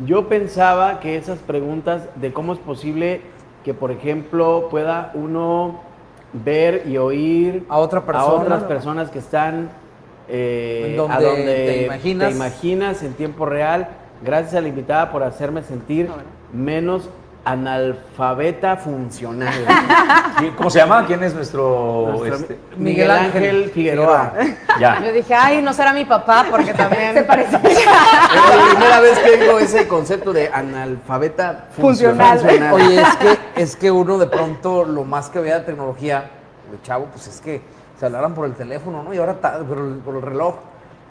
Yo pensaba que esas preguntas de cómo es posible que, por ejemplo, pueda uno ver y oír A otra persona. a otras personas que están eh, donde a donde te imaginas. te imaginas en tiempo real. Gracias a la invitada por hacerme sentir menos analfabeta funcional. [laughs] ¿Quién- ¿Cómo se llama? ¿Quién es nuestro...? Nuestro este? Miguel Ángel Figueroa. Ya. Yo dije, ay, no será mi papá, porque también. [laughs] Se parece. Es la primera vez que digo ese concepto de analfabeta funcional. Funcional. Oye, es que, es que uno de pronto lo más que veía de tecnología, de chavo, pues es que se hablaran por el teléfono, ¿no? Y ahora por el, por el reloj.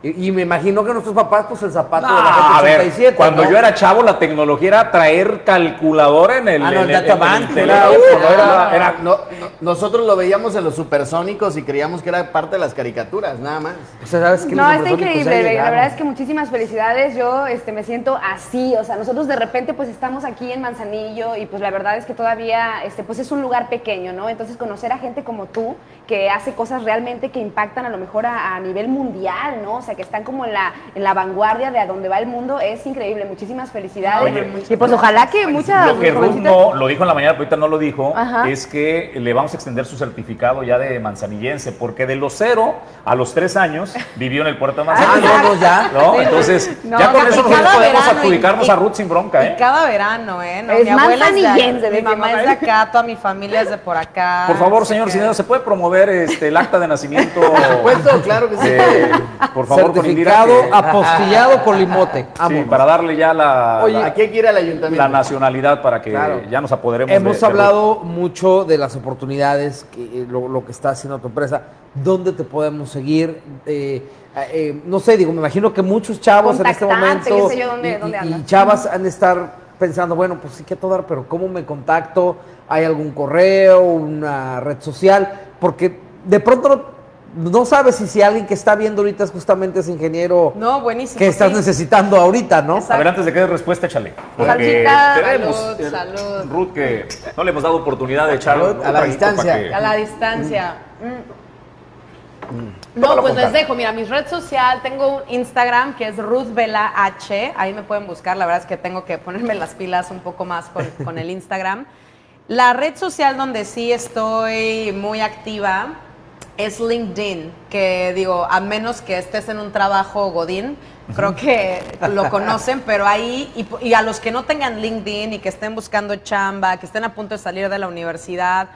Y, y me imagino que nuestros papás, pues el zapato de la Ah, a gente ver, 87. cuando ¿no? yo era chavo, la tecnología era traer calculadora en el, Ah, no, en el el- en el databank, teléfono. era- Era, era- No, no, nosotros lo veíamos en los supersónicos y creíamos que era parte de las caricaturas, nada más. O sea, ¿sabes qué? No, está increíble. La verdad es que muchísimas felicidades. Yo este, me siento así. O sea, nosotros de repente pues estamos aquí en Manzanillo y pues la verdad es que todavía este, pues es un lugar pequeño, ¿no? Entonces conocer a gente como tú que hace cosas realmente que impactan a lo mejor a, a nivel mundial, ¿no? O sea, que están como en la, en la vanguardia de a dónde va el mundo es increíble. Muchísimas felicidades. Oye, y pues ojalá que muchas Lo que Ruth no lo dijo en la mañana, pero ahorita no lo dijo, Ajá. es que le vamos a extender su certificado ya de manzanillense, porque de los cero a los tres años vivió en el puerto de Ah, Manzanillo. no, no, ya. ¿No? Entonces, No, ya con no, eso nosotros podemos adjudicarnos y- a Ruth sin bronca, Y ¿eh? cada verano, ¿eh? No, Es mi abuela es de, manzanillense, mi mamá es de acá, toda mi familia es de por acá. Por favor, señor que- Cinero, ¿se puede promover este, el acta de nacimiento? Por supuesto, claro que sí. Eh, por favor, con Indira, Certificado que- apostillado con limote. Sí, para darle ya la, Oye, la, Aquí hay que ir al ayuntamiento. la nacionalidad para que Claro. ya nos apoderemos de- Hemos de hablado mucho de las oportunidades, que, eh, lo, lo que está haciendo tu empresa. ¿Dónde te podemos seguir? Eh, eh, no sé, digo, me imagino que muchos chavos en este momento yo, dónde- y, dónde chavas han de estar pensando, bueno, pues sí que a todo dar, pero ¿cómo me contacto? ¿Hay algún correo, una red social? Porque de pronto no, no sabes si, si alguien que está viendo ahorita es justamente ese ingeniero No, buenísimo. que estás sí. necesitando ahorita, ¿no? Exacto. A ver, antes de que des respuesta, échale. Porque tenemos, salud, salud. Ruth, que no le hemos dado oportunidad de echar Salud, un a la distancia. para que- A la distancia. Mm. No, pues les dejo. Mira, mi red social, tengo un Instagram que es Ruth Vela H. Ahí me pueden buscar. La verdad es que tengo que ponerme las pilas un poco más con, con el Instagram. La red social donde sí estoy muy activa es LinkedIn, que digo, a menos que estés en un trabajo godín, creo que lo conocen, pero ahí, y, y a los que no tengan LinkedIn y que estén buscando chamba, que estén a punto de salir de la universidad,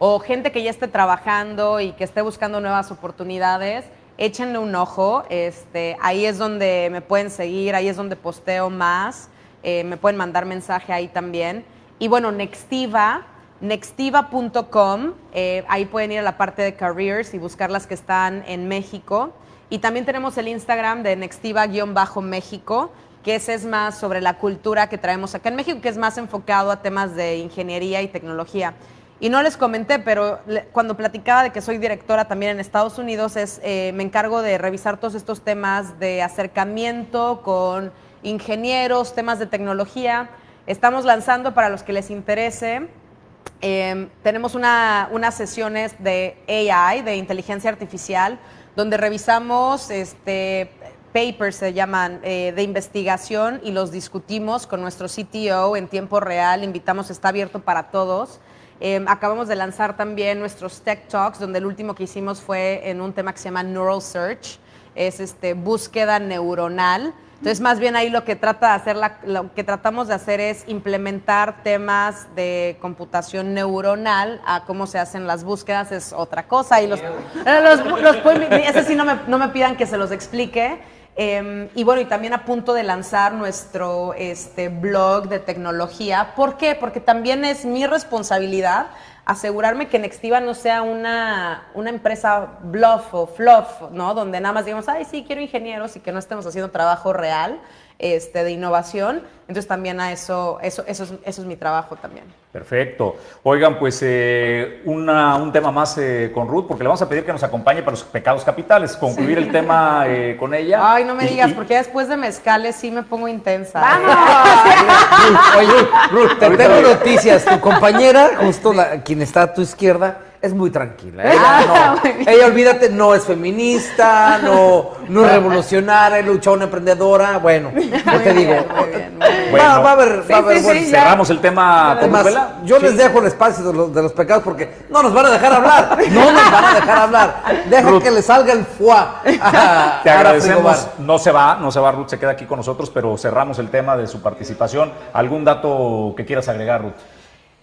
o gente que ya esté trabajando y que esté buscando nuevas oportunidades, échenle un ojo. Este, ahí es donde me pueden seguir, ahí es donde posteo más. eh, me pueden mandar mensaje ahí también. Y bueno, Nextiva, nextiva.com, eh, ahí pueden ir a la parte de careers y buscar las que están en México. Y también tenemos el Instagram de Nextiva-México, que ese es más sobre la cultura que traemos acá en México, que es más enfocado a temas de ingeniería y tecnología. Y no les comenté, pero cuando platicaba de que soy directora también en Estados Unidos, es, eh, me encargo de revisar todos estos temas de acercamiento con ingenieros, temas de tecnología. Estamos lanzando para los que les interese. eh, tenemos una- unas sesiones de AI, de inteligencia artificial, donde revisamos este, papers, se llaman, eh, de investigación y los discutimos con nuestro CTO en tiempo real. Invitamos, está abierto para todos. Eh, acabamos de lanzar también nuestros Tech Talks, donde el último que hicimos fue en un tema que se llama Neural Search, es este, búsqueda neuronal. Entonces, más bien ahí lo que trata de hacer, la- lo que tratamos de hacer es implementar temas de computación neuronal a cómo se hacen las búsquedas, es otra cosa. Y los, eh, los- los ese sí no me, no me pidan que se los explique. Eh, y bueno, y también a punto de lanzar nuestro este, blog de tecnología. ¿Por qué? Porque también es mi responsabilidad asegurarme que Nextiva no sea una, una empresa bluff o fluff, ¿no? Donde nada más digamos, ay, sí, quiero ingenieros y que no estemos haciendo trabajo real este, de innovación. Entonces también a eso, eso, eso, es, eso es mi trabajo también. Perfecto. Oigan, pues eh, una- un tema más eh, con Ruth, porque le vamos a pedir que nos acompañe para los pecados capitales, concluir el tema eh, con ella. Ay, no me Y- digas, y- porque después de mezcales sí me pongo intensa. Ruth, Oye, Ruth, te tengo noticias. Tu compañera, justo la, quien está a tu izquierda, es muy tranquila. [laughs] Ella, Ah, no, ella, olvídate, no es feminista, no, no es revolucionaria, luchona, emprendedora. Bueno, yo te digo, muy bien, muy bien. Bueno, va, va a haber, va a haber sí, buen- sí, ya. Cerramos el tema Además, yo les dejo el espacio de los, de los pecados porque no nos van a dejar hablar. [laughs] No nos van a dejar hablar. Deja Ruth. que le salga el fuá. [laughs] a- Te agradecemos. No se va, no se va Ruth, se queda aquí con nosotros, pero cerramos el tema de su participación. ¿Algún dato que quieras agregar, Ruth?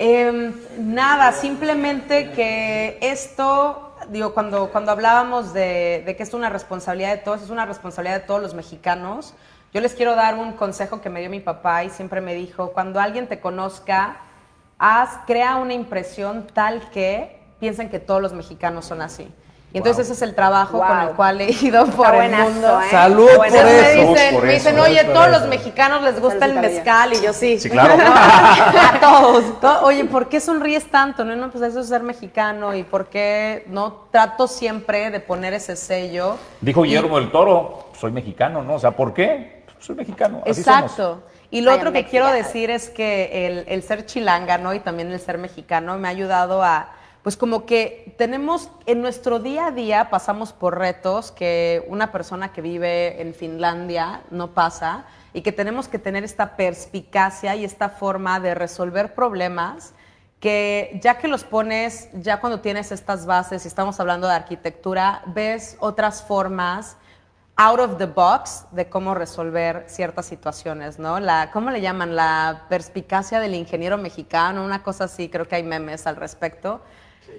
Em, nada, simplemente que esto, digo, cuando, cuando hablábamos de, de que esto es una responsabilidad de todos, es una responsabilidad de todos los mexicanos. Yo les quiero dar un consejo que me dio mi papá y siempre me dijo, cuando alguien te conozca, haz, crea una impresión tal que piensen que todos los mexicanos son así. Y entonces ese es el trabajo con el cual he ido por el buenazo, mundo. ¿eh? Salud por eso. me dicen, Por me eso, dicen, oye, todos eso. los mexicanos les gusta el mezcal y yo sí. Sí, claro. [laughs] a todos. [laughs] To- Oye, ¿por qué sonríes tanto? No, no, pues eso es ser mexicano y por qué no trato siempre de poner ese sello. Dijo Guillermo del Toro, soy mexicano, ¿no? O sea, ¿por qué? Soy mexicano. Así Exacto. somos. Y lo otro que quiero decir es que el, el ser chilanga, ¿no? Y también el ser mexicano me ha ayudado a, pues como que tenemos, en nuestro día a día pasamos por retos que una persona que vive en Finlandia no pasa y que tenemos que tener esta perspicacia y esta forma de resolver problemas que ya que los pones, ya cuando tienes estas bases y estamos hablando de arquitectura, ves otras formas out of the box de cómo resolver ciertas situaciones, ¿no? La, ¿Cómo le llaman? La perspicacia del ingeniero mexicano, una cosa así, creo que hay memes al respecto.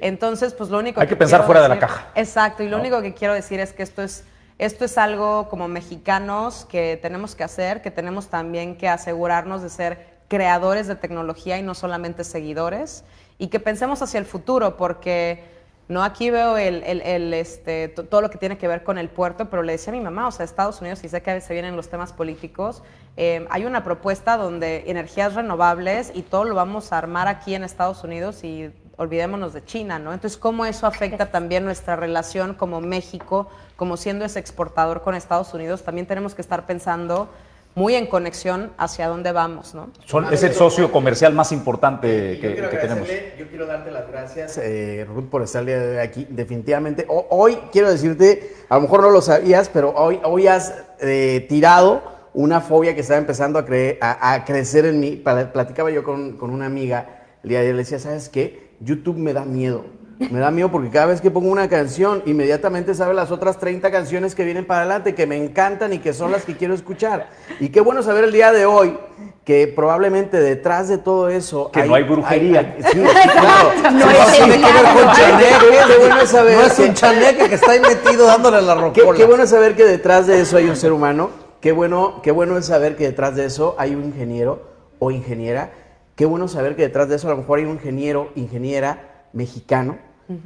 Entonces, pues lo único Hay que pensar fuera de la caja. Exacto, y lo ¿no? único que quiero decir es que esto es, esto es algo como mexicanos que tenemos que hacer, que tenemos también que asegurarnos de ser creadores de tecnología y no solamente seguidores, y que pensemos hacia el futuro, porque no aquí veo el, el- el, este, to- todo lo que tiene que ver con el puerto, pero le decía a mi mamá, o sea, Estados Unidos, y sé que a veces se vienen los temas políticos, eh, hay una propuesta donde energías renovables y todo lo vamos a armar aquí en Estados Unidos y olvidémonos de China, ¿no? Entonces, ¿cómo eso afecta también nuestra relación como México, como siendo ese exportador con Estados Unidos? También tenemos que estar pensando muy en conexión hacia dónde vamos, ¿no? Son- es el socio comercial más importante que, que tenemos. agradecerle, Yo quiero darte las gracias, eh, Ruth, por estar aquí. Definitivamente, ho- hoy quiero decirte, a lo mejor no lo sabías, pero hoy, hoy has eh, tirado una fobia que estaba empezando a, cre- a- a crecer en mí. Pla- Platicaba yo con, con una amiga el día de ayer, le decía, ¿sabes qué? YouTube me da miedo. Me da miedo porque cada vez que pongo una canción, inmediatamente sabe las otras 30 canciones que vienen para adelante, que me encantan y que son las que quiero escuchar. Y qué bueno saber el día de hoy que probablemente detrás de todo eso... Que no hay brujería. hay- sí, sí, claro. [laughs] No Sí, tiene que ver con chaneque. Qué bueno [laughs] es saber No es que- un chaneque que está ahí metido dándole a la Qué, rocola. qué bueno saber que detrás de eso hay un ser humano. Qué bueno, qué bueno es saber que detrás de eso hay un ingeniero o ingeniera. Qué bueno saber que detrás de eso a lo mejor hay un ingeniero, ingeniera mexicano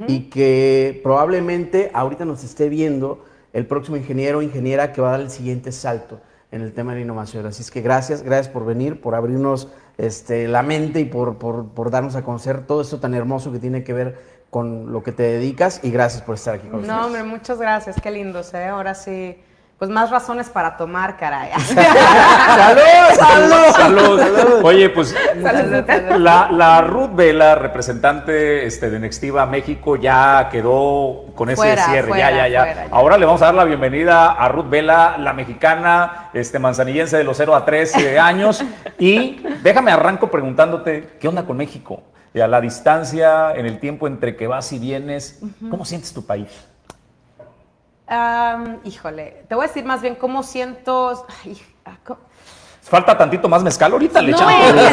y que probablemente ahorita nos esté viendo el próximo ingeniero o ingeniera que va a dar el siguiente salto en el tema de la innovación. Así es que gracias, gracias por venir, por abrirnos este, la mente y por, por, por darnos a conocer todo esto tan hermoso que tiene que ver con lo que te dedicas y gracias por estar aquí con nosotros. No, hombre, muchas gracias, qué lindos, ¿eh? Ahora sí, pues más razones para tomar, caray. [laughs] [laughs] ¡Salud! Salud. Oye, pues la, la Ruth Vela, representante este, de Nextiva México, ya quedó con ese Fuera, cierre. fuera, ya, ya, ya, fuera, ya. Ahora le vamos a dar la bienvenida a Ruth Vela, la mexicana, este, manzanillense de los 0 a 13 [laughs] años. Y déjame arranco preguntándote, ¿qué onda con México? Y a la distancia, en el tiempo entre que vas y vienes, ¿cómo sientes tu país? Am, híjole, te voy a decir más bien cómo siento... ay, ah, Falta tantito más mezcal, ahorita le No, echamos.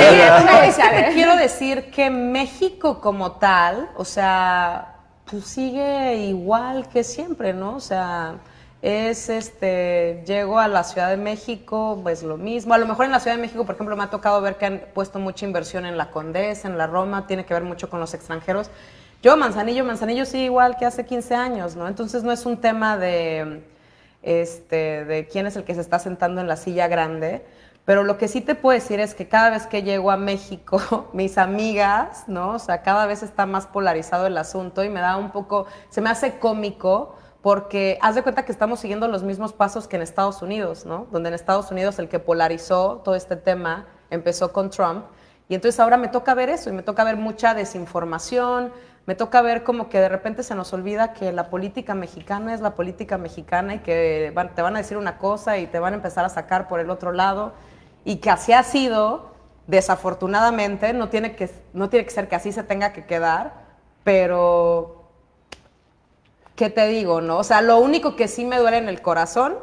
es [laughs] que te quiero decir que México como tal, o sea, pues sigue igual que siempre, ¿no? O sea, es este, llego a la Ciudad de México, pues lo mismo. A lo mejor en la Ciudad de México, por ejemplo, me ha tocado ver que han puesto mucha inversión en la Condesa, en la Roma, tiene que ver mucho con los extranjeros. Yo, Manzanillo, Manzanillo sigue igual que hace 15 años, ¿no? Entonces no es un tema de, este, de quién es el que se está sentando en la silla grande. Pero lo que sí te puedo decir es que cada vez que llego a México, [laughs] mis amigas, ¿no? O sea, cada vez está más polarizado el asunto y me da un poco, se me hace cómico porque haz de cuenta que estamos siguiendo los mismos pasos que en Estados Unidos, ¿no? Donde en Estados Unidos el que polarizó todo este tema empezó con Trump y entonces ahora me toca ver eso y me toca ver mucha desinformación, me toca ver como que de repente se nos olvida que la política mexicana es la política mexicana y que te van a decir una cosa y te van a empezar a sacar por el otro lado y que así ha sido, desafortunadamente, no tiene que, no tiene que ser que así se tenga que quedar, pero ¿qué te digo, no? O sea, lo único que sí me duele en el corazón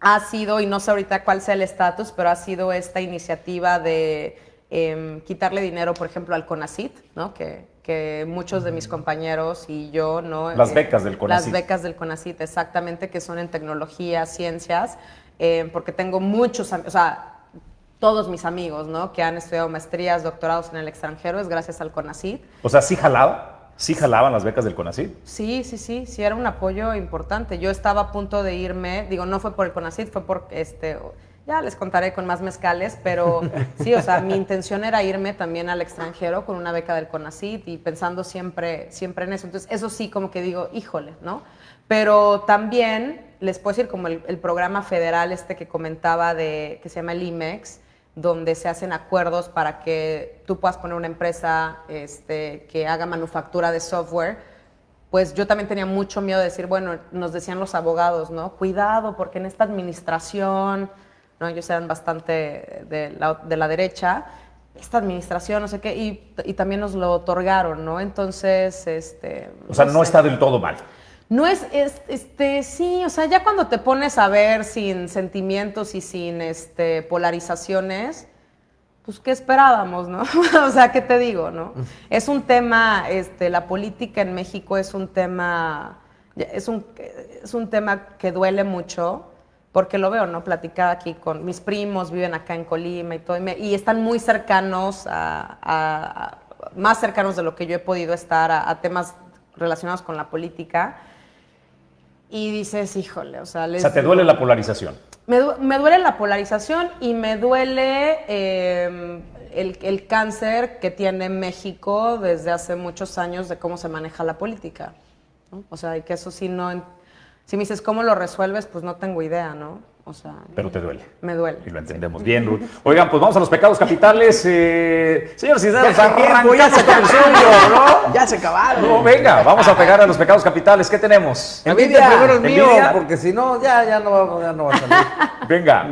ha sido, y no sé ahorita cuál sea el estatus, pero ha sido esta iniciativa de em, quitarle dinero, por ejemplo, al CONACIT, ¿no? Que, que muchos de mis compañeros y yo, ¿no? Las Eh, becas del CONACYT. Las becas del CONACIT, exactamente, que son en tecnología, ciencias, eh, porque tengo muchos, o sea, todos mis amigos, ¿no? Que han estudiado maestrías, doctorados en el extranjero, es gracias al CONACIT. O sea, sí jalaba, sí jalaban las becas del CONACYT. Sí, sí, sí, sí, era un apoyo importante. Yo estaba a punto de irme, digo, no fue por el CONACYT, fue por este, ya les contaré con más mezcales, pero [laughs] sí, o sea, mi intención era irme también al extranjero con una beca del CONACYT y pensando siempre, siempre en eso. Entonces, eso sí, como que digo, híjole, ¿no? Pero también les puedo decir, como el, el programa federal este que comentaba de, que se llama el IMEX, donde se hacen acuerdos para que tú puedas poner una empresa este, que haga manufactura de software, pues yo también tenía mucho miedo de decir, bueno, nos decían los abogados, ¿no? Cuidado, porque en esta administración, ¿no? Ellos eran bastante de la, de la derecha, esta administración, no sé qué, y, y también nos lo otorgaron, ¿no? Entonces, este... O sea, no sé. está del todo mal. No es, es- este, sí, o sea, ya cuando te pones a ver sin sentimientos y sin este, polarizaciones, pues, ¿qué esperábamos, no? [laughs] o sea, ¿qué te digo, no? Es un tema, este, la política en México es un tema, es un, es un tema que duele mucho, porque lo veo, ¿no? Platicaba aquí con mis primos, viven acá en Colima y todo, y, me- y están muy cercanos a, a- a- más cercanos de lo que yo he podido estar a, a temas relacionados con la política. Y dices, híjole, o sea, O les sea, te digo- duele la polarización. me, du- me duele la polarización y me duele eh, el, el cáncer que tiene México desde hace muchos años de cómo se maneja la política. ¿no? O sea, y que eso sí no... Si me dices cómo lo resuelves, pues no tengo idea, ¿no? O sea, Pero te duele. me duele. Y lo entendemos bien, Ruth. Oigan, pues vamos a los pecados capitales. Eh, señor Cisneros, Ya, tiempo, ya se con el suyo, ¿no? Ya se acabaron. No, venga, vamos a pegar a los pecados capitales. ¿Qué tenemos? Envidia, primero el mío, Envidia. porque si no, ya, ya, no, va, ya no va a salir. Venga.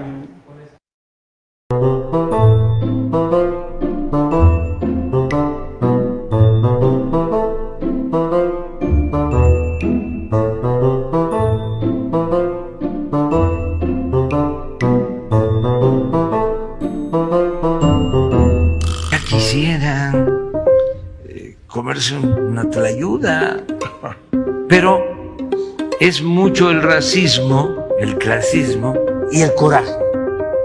Pero es mucho el racismo, el clasismo y el coraje.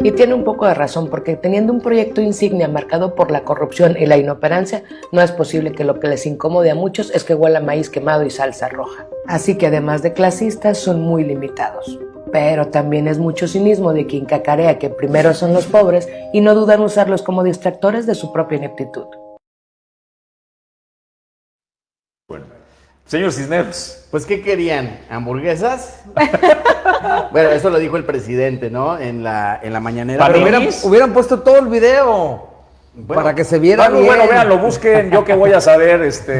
Y tiene un poco de razón, porque teniendo un proyecto insignia marcado por la corrupción y la inoperancia, no es posible que lo que les incomode a muchos es que huela maíz quemado y salsa roja. Así que además de clasistas, son muy limitados. Pero también es mucho cinismo de quien cacarea que primero son los pobres y no dudan usarlos como distractores de su propia ineptitud. Señor Cisneros. Pues, ¿qué querían? ¿Hamburguesas? [laughs] bueno, eso lo dijo el presidente, ¿no? En la, en la mañanera. Pero Hubieran, hubieran puesto todo el video Bueno, para que se viera Bueno, bien. bueno, vean, lo busquen. Yo que voy a [laughs] saber este,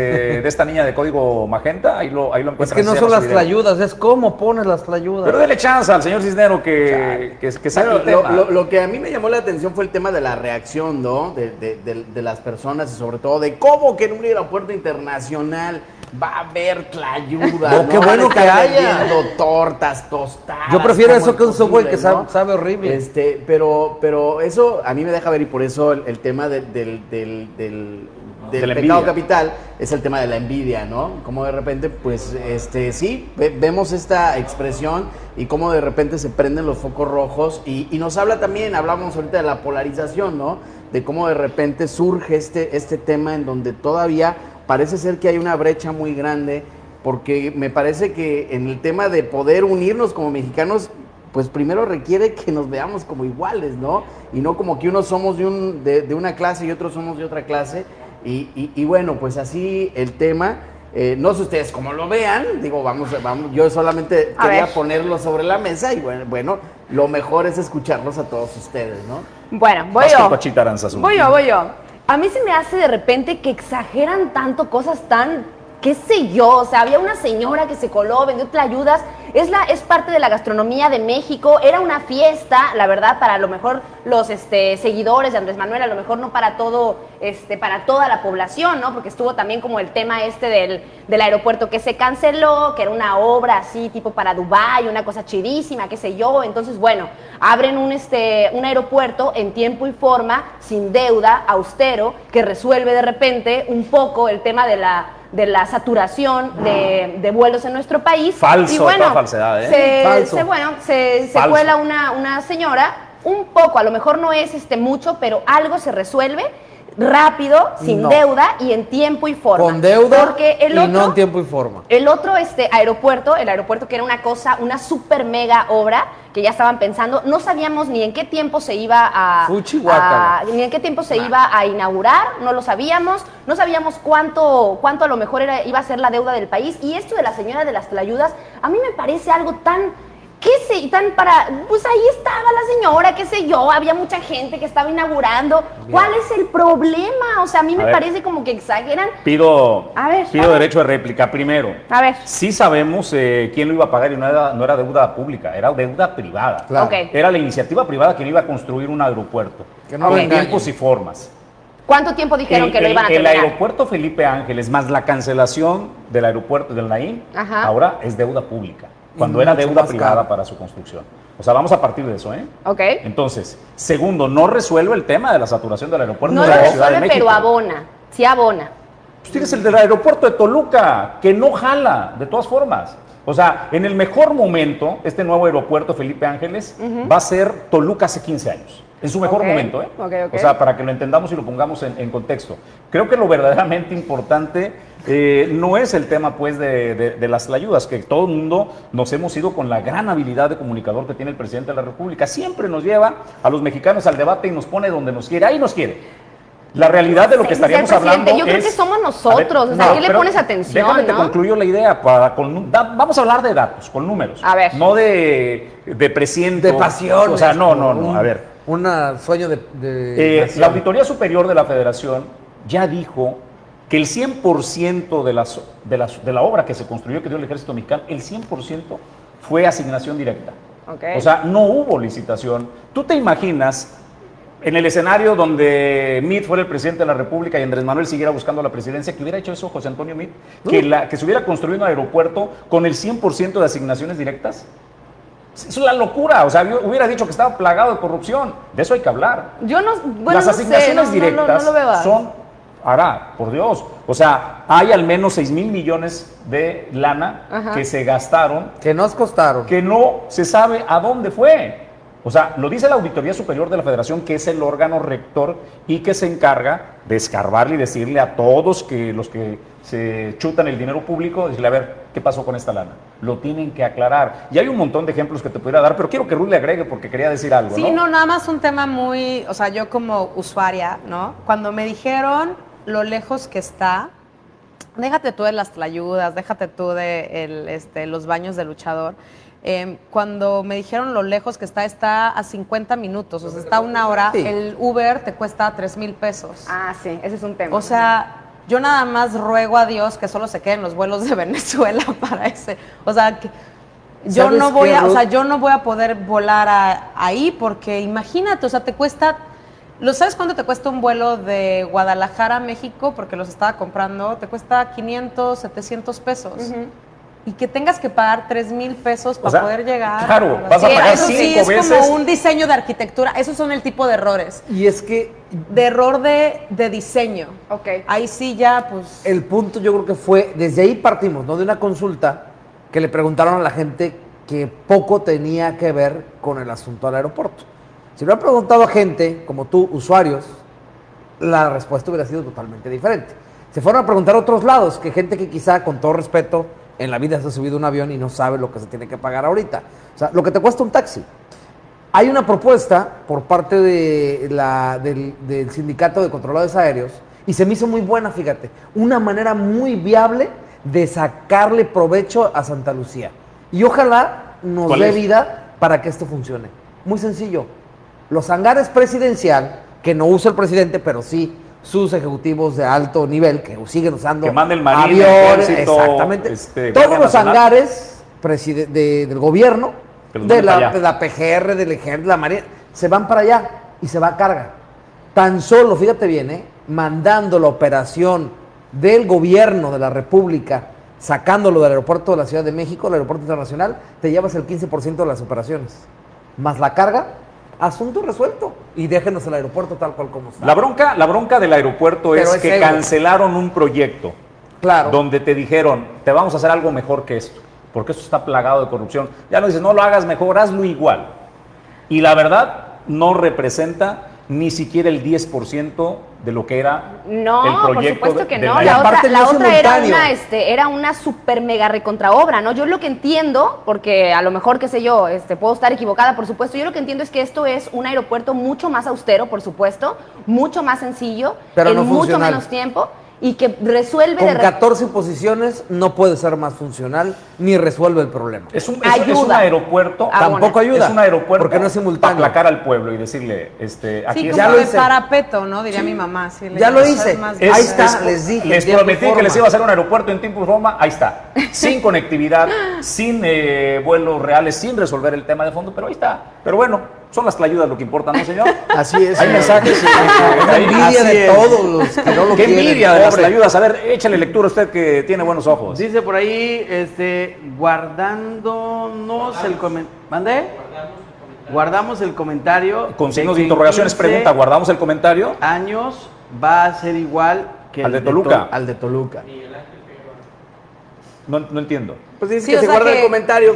de esta niña de código magenta. Ahí lo, ahí lo Es encuentran. que no son las tlayudas, es cómo pones las tlayudas. Pero dele chance al señor Cisnero que, que, que saque Bueno, el lo, tema. lo- lo que a mí me llamó la atención fue el tema de la reacción, ¿no? De, de- de- de las personas y sobre todo de cómo que en un aeropuerto internacional va a haber tlayuda. No, qué Van a bueno que haya. tortas, tostadas. Yo prefiero ¿cómo eso es que un Subway que sabe- sabe horrible. Este, pero, pero eso a mí me deja ver y por eso el, el tema del, del, del, del- del De la pecado capital es el tema de la envidia, ¿no? Como de repente, pues, este, sí, ve- vemos esta expresión y cómo de repente se prenden los focos rojos y, y nos habla también, hablamos ahorita de la polarización, ¿no? De cómo de repente surge este, este tema en donde todavía parece ser que hay una brecha muy grande, porque me parece que en el tema de poder unirnos como mexicanos, pues primero requiere que nos veamos como iguales, ¿no? Y no como que unos somos de, un, de, de una clase y otros somos de otra clase. Y, y- y bueno, pues así el tema. eh, no sé ustedes cómo lo vean, digo, vamos, vamos, yo solamente A quería ver. ponerlo sobre la mesa y bueno, bueno, lo mejor es escucharlos a todos ustedes, ¿no? Bueno, voy Vas yo. Voy yo, voy yo. A mí se me hace de repente que exageran tanto cosas tan, qué sé yo, o sea, había una señora que se coló, vendió tlayudas, es, la, es parte de la gastronomía de México, era una fiesta, la verdad, para a lo mejor los este, seguidores de Andrés Manuel, a lo mejor no para todo, este, para toda la población, ¿no? Porque estuvo también como el tema este del, del aeropuerto que se canceló, que era una obra así, tipo para Dubái, una cosa chidísima, qué sé yo. Entonces, bueno, abren un, este, un aeropuerto en tiempo y forma, sin deuda, austero, que resuelve de repente un poco el tema de la de la saturación de, de vuelos en nuestro país. Falso, y bueno, toda falsedad, ¿eh? se, Falso. se- bueno, se, se Falso. cuela una, una señora, un poco, a lo mejor no es este mucho, pero algo se resuelve rápido, sin No. deuda y en tiempo y forma. Con deuda Porque el y otro, no en tiempo y forma. el otro este, aeropuerto, el aeropuerto que era una cosa, una super mega obra que ya estaban pensando, no sabíamos ni en qué tiempo se iba a, a- ni en qué tiempo se iba a inaugurar, no lo sabíamos, no sabíamos cuánto, cuánto a lo mejor era, iba a ser la deuda del país y esto de la señora de las tlayudas, a mí me parece algo tan ¿Qué sé? Tan para. Pues ahí estaba la señora, qué sé yo, había mucha gente que estaba inaugurando. ¿Cuál es el problema? O sea, a mí A me ver. parece como que exageran. Pido, A ver, pido a ver. derecho de réplica. Primero, A ver. sí sabemos eh, quién lo iba a pagar y no era, no era deuda pública, era deuda privada. Claro. Era la iniciativa privada quien iba a construir un aeropuerto. Que no tiempos y formas. ¿Cuánto tiempo dijeron el, que lo el- iban a el terminar? aeropuerto Felipe Ángeles más la cancelación del aeropuerto del Naín, Ajá. ahora es deuda pública, cuando era deuda privada caro. para su construcción. O sea, vamos a partir de eso, ¿eh? Ok. Entonces, segundo, no resuelve el tema de la saturación del aeropuerto No de lo la Ciudad de resuelve, México. pero abona. Sí abona. Pues tienes el del aeropuerto de Toluca, que no jala, de todas formas. O sea, en el mejor momento, este nuevo aeropuerto Felipe Ángeles va a ser Toluca hace 15 años. En su mejor momento, ¿eh? ok, ok. O sea, para que lo entendamos y lo pongamos en, en contexto. Creo que lo verdaderamente importante eh, no es el tema, pues, de, de- de las ayudas, que todo el mundo nos hemos ido con la gran habilidad de comunicador que tiene el presidente de la República. Siempre nos lleva a los mexicanos al debate y nos pone donde nos quiere. Ahí nos quiere. La realidad de lo que estaríamos hablando yo creo es- que somos nosotros, o sea, ¿qué le pones atención, Déjame te no? concluyo la idea. Para, con da- vamos a hablar de datos, con números. A ver. No de, de presiento. De pasión. O sea, no, no, no. A ver. Un sueño de. de Eh, la Auditoría Superior de la Federación ya dijo que el 100% de, las, de, las, de la obra que se construyó, que dio el Ejército Mexicano, el 100% fue asignación directa. O sea, no hubo licitación. ¿Tú te imaginas en el escenario donde Meade fuera el presidente de la República y Andrés Manuel siguiera buscando la presidencia, que hubiera hecho eso José Antonio Meade? Que, la, que se hubiera construido un aeropuerto con el 100% de asignaciones directas. Es una locura. O sea, yo hubiera dicho que estaba plagado de corrupción. De eso hay que hablar. Yo no, bueno, Las no asignaciones sé, no- no, directas no, no lo veo así. son, ahora, por Dios, o sea, hay al menos 6 mil millones de lana Ajá. que se gastaron Que nos costaron. que no se sabe a dónde fue. O sea, lo dice la Auditoría Superior de la Federación, que es el órgano rector y que se encarga de escarbarle y decirle a todos que los que se chutan el dinero público, decirle, a ver, ¿qué pasó con esta lana? Lo tienen que aclarar. Y hay un montón de ejemplos que te pudiera dar, pero quiero que Ruth le agregue porque quería decir algo, Sí, no, nada más un tema muy, o sea, yo como usuaria, ¿no? Cuando me dijeron lo lejos que está, déjate tú de las tlayudas, déjate tú de el, este, los baños de luchador. Eh, cuando me dijeron lo lejos que está, está a 50 minutos, o sea, está una hora, Sí. el Uber te cuesta 3 mil pesos. Ah, sí, ese es un tema. O sea, yo nada más ruego a Dios que solo se queden los vuelos de [laughs] Venezuela para ese. O sea, que yo ¿Sabes no voy a, o sea, yo no voy a poder volar a- ahí porque imagínate, o sea, te cuesta ¿Lo sabes cuánto te cuesta un vuelo de Guadalajara a México? Porque los estaba comprando. Te cuesta 500, 700 pesos. Y que tengas que pagar 3 mil pesos para sea, poder llegar. claro, la- vas a Sí, pagar eso sí cinco es veces. como un diseño de arquitectura. Esos son el tipo de errores. Y es que De error de, de diseño. Ok. Ahí sí ya, pues. el punto yo creo que fue, desde ahí partimos, ¿no? De una consulta que le preguntaron a la gente que poco tenía que ver con el asunto del aeropuerto. Si le hubieran preguntado a gente como tú, usuarios, la respuesta hubiera sido totalmente diferente. Se fueron a preguntar a otros lados, que gente que quizá, con todo respeto, en la vida se ha subido un avión y no sabe lo que se tiene que pagar ahorita. O sea, lo que te cuesta un taxi. Hay una propuesta por parte de la- del, del Sindicato de Controladores Aéreos y se me hizo muy buena, fíjate, una manera muy viable de sacarle provecho a Santa Lucía. Y ojalá nos ¿Cuál dé es? vida para que esto funcione. Muy sencillo. Los hangares presidencial, que no usa el presidente, pero sí sus ejecutivos de alto nivel, que siguen usando Que aviones, Ejército, exactamente. este, Todos los hangares de- del gobierno, la, de la PGR, del Ejército, de la Marina, se van para allá y se va a carga. Tan solo, fíjate bien, ¿eh? mandando la operación del gobierno de la República, sacándolo del aeropuerto de la Ciudad de México, el aeropuerto internacional, te llevas el 15% de las operaciones. Más la carga, asunto resuelto. Y déjenos el aeropuerto tal cual como está. La bronca, la bronca del aeropuerto Pero es, es que cancelaron un proyecto claro. donde te dijeron, te vamos a hacer algo mejor que esto, porque esto está plagado de corrupción. Ya no dices, no lo hagas mejor, hazlo igual. Y la verdad, no representa ni siquiera el 10% de lo que era No, el por proyecto. supuesto de- que de no. la- otra, no la otra era una, este, era una super mega recontraobra, ¿no? Yo lo que entiendo, porque a lo mejor, qué sé yo, este, puedo estar equivocada, por supuesto, yo lo que entiendo es que esto es un aeropuerto mucho más austero, por supuesto, mucho más sencillo, Pero en no mucho funcional. menos tiempo, y que resuelve de Con re- 14 posiciones no puede ser más funcional ni resuelve el problema. Es un, es, es un aeropuerto. Ah, Tampoco ayuda. Es un aeropuerto Porque no es simultáneo. para aplacar al pueblo y decirle, este, aquí Sí, como lo de hice. parapeto, ¿no? Diría mi mamá. le Ya lo hice. es Ahí está, es- les dije, Les prometí que les iba a hacer un aeropuerto en tiempo y forma. Ahí está. Sin [laughs] conectividad, sin eh, vuelos reales, sin resolver el tema de fondo, pero ahí está. Pero bueno, son las ayudas lo que importa, ¿no, señor? [laughs] Así es. Hay señor. mensajes. eh, ahí. envidia así de es. todos los que no lo Qué quieren. envidia de las pobre. ayudas. A ver, échale lectura usted que tiene buenos ojos. Dice por ahí, este, guardándonos el comentario. ¿Mandé? Guardamos el comentario. Con signos de interrogaciones 15 pregunta, ¿guardamos el comentario? Años va a ser igual que Al el de Toluca. To- al de Toluca. No, no entiendo. Pues dices Sí, que se guarda que- el comentario.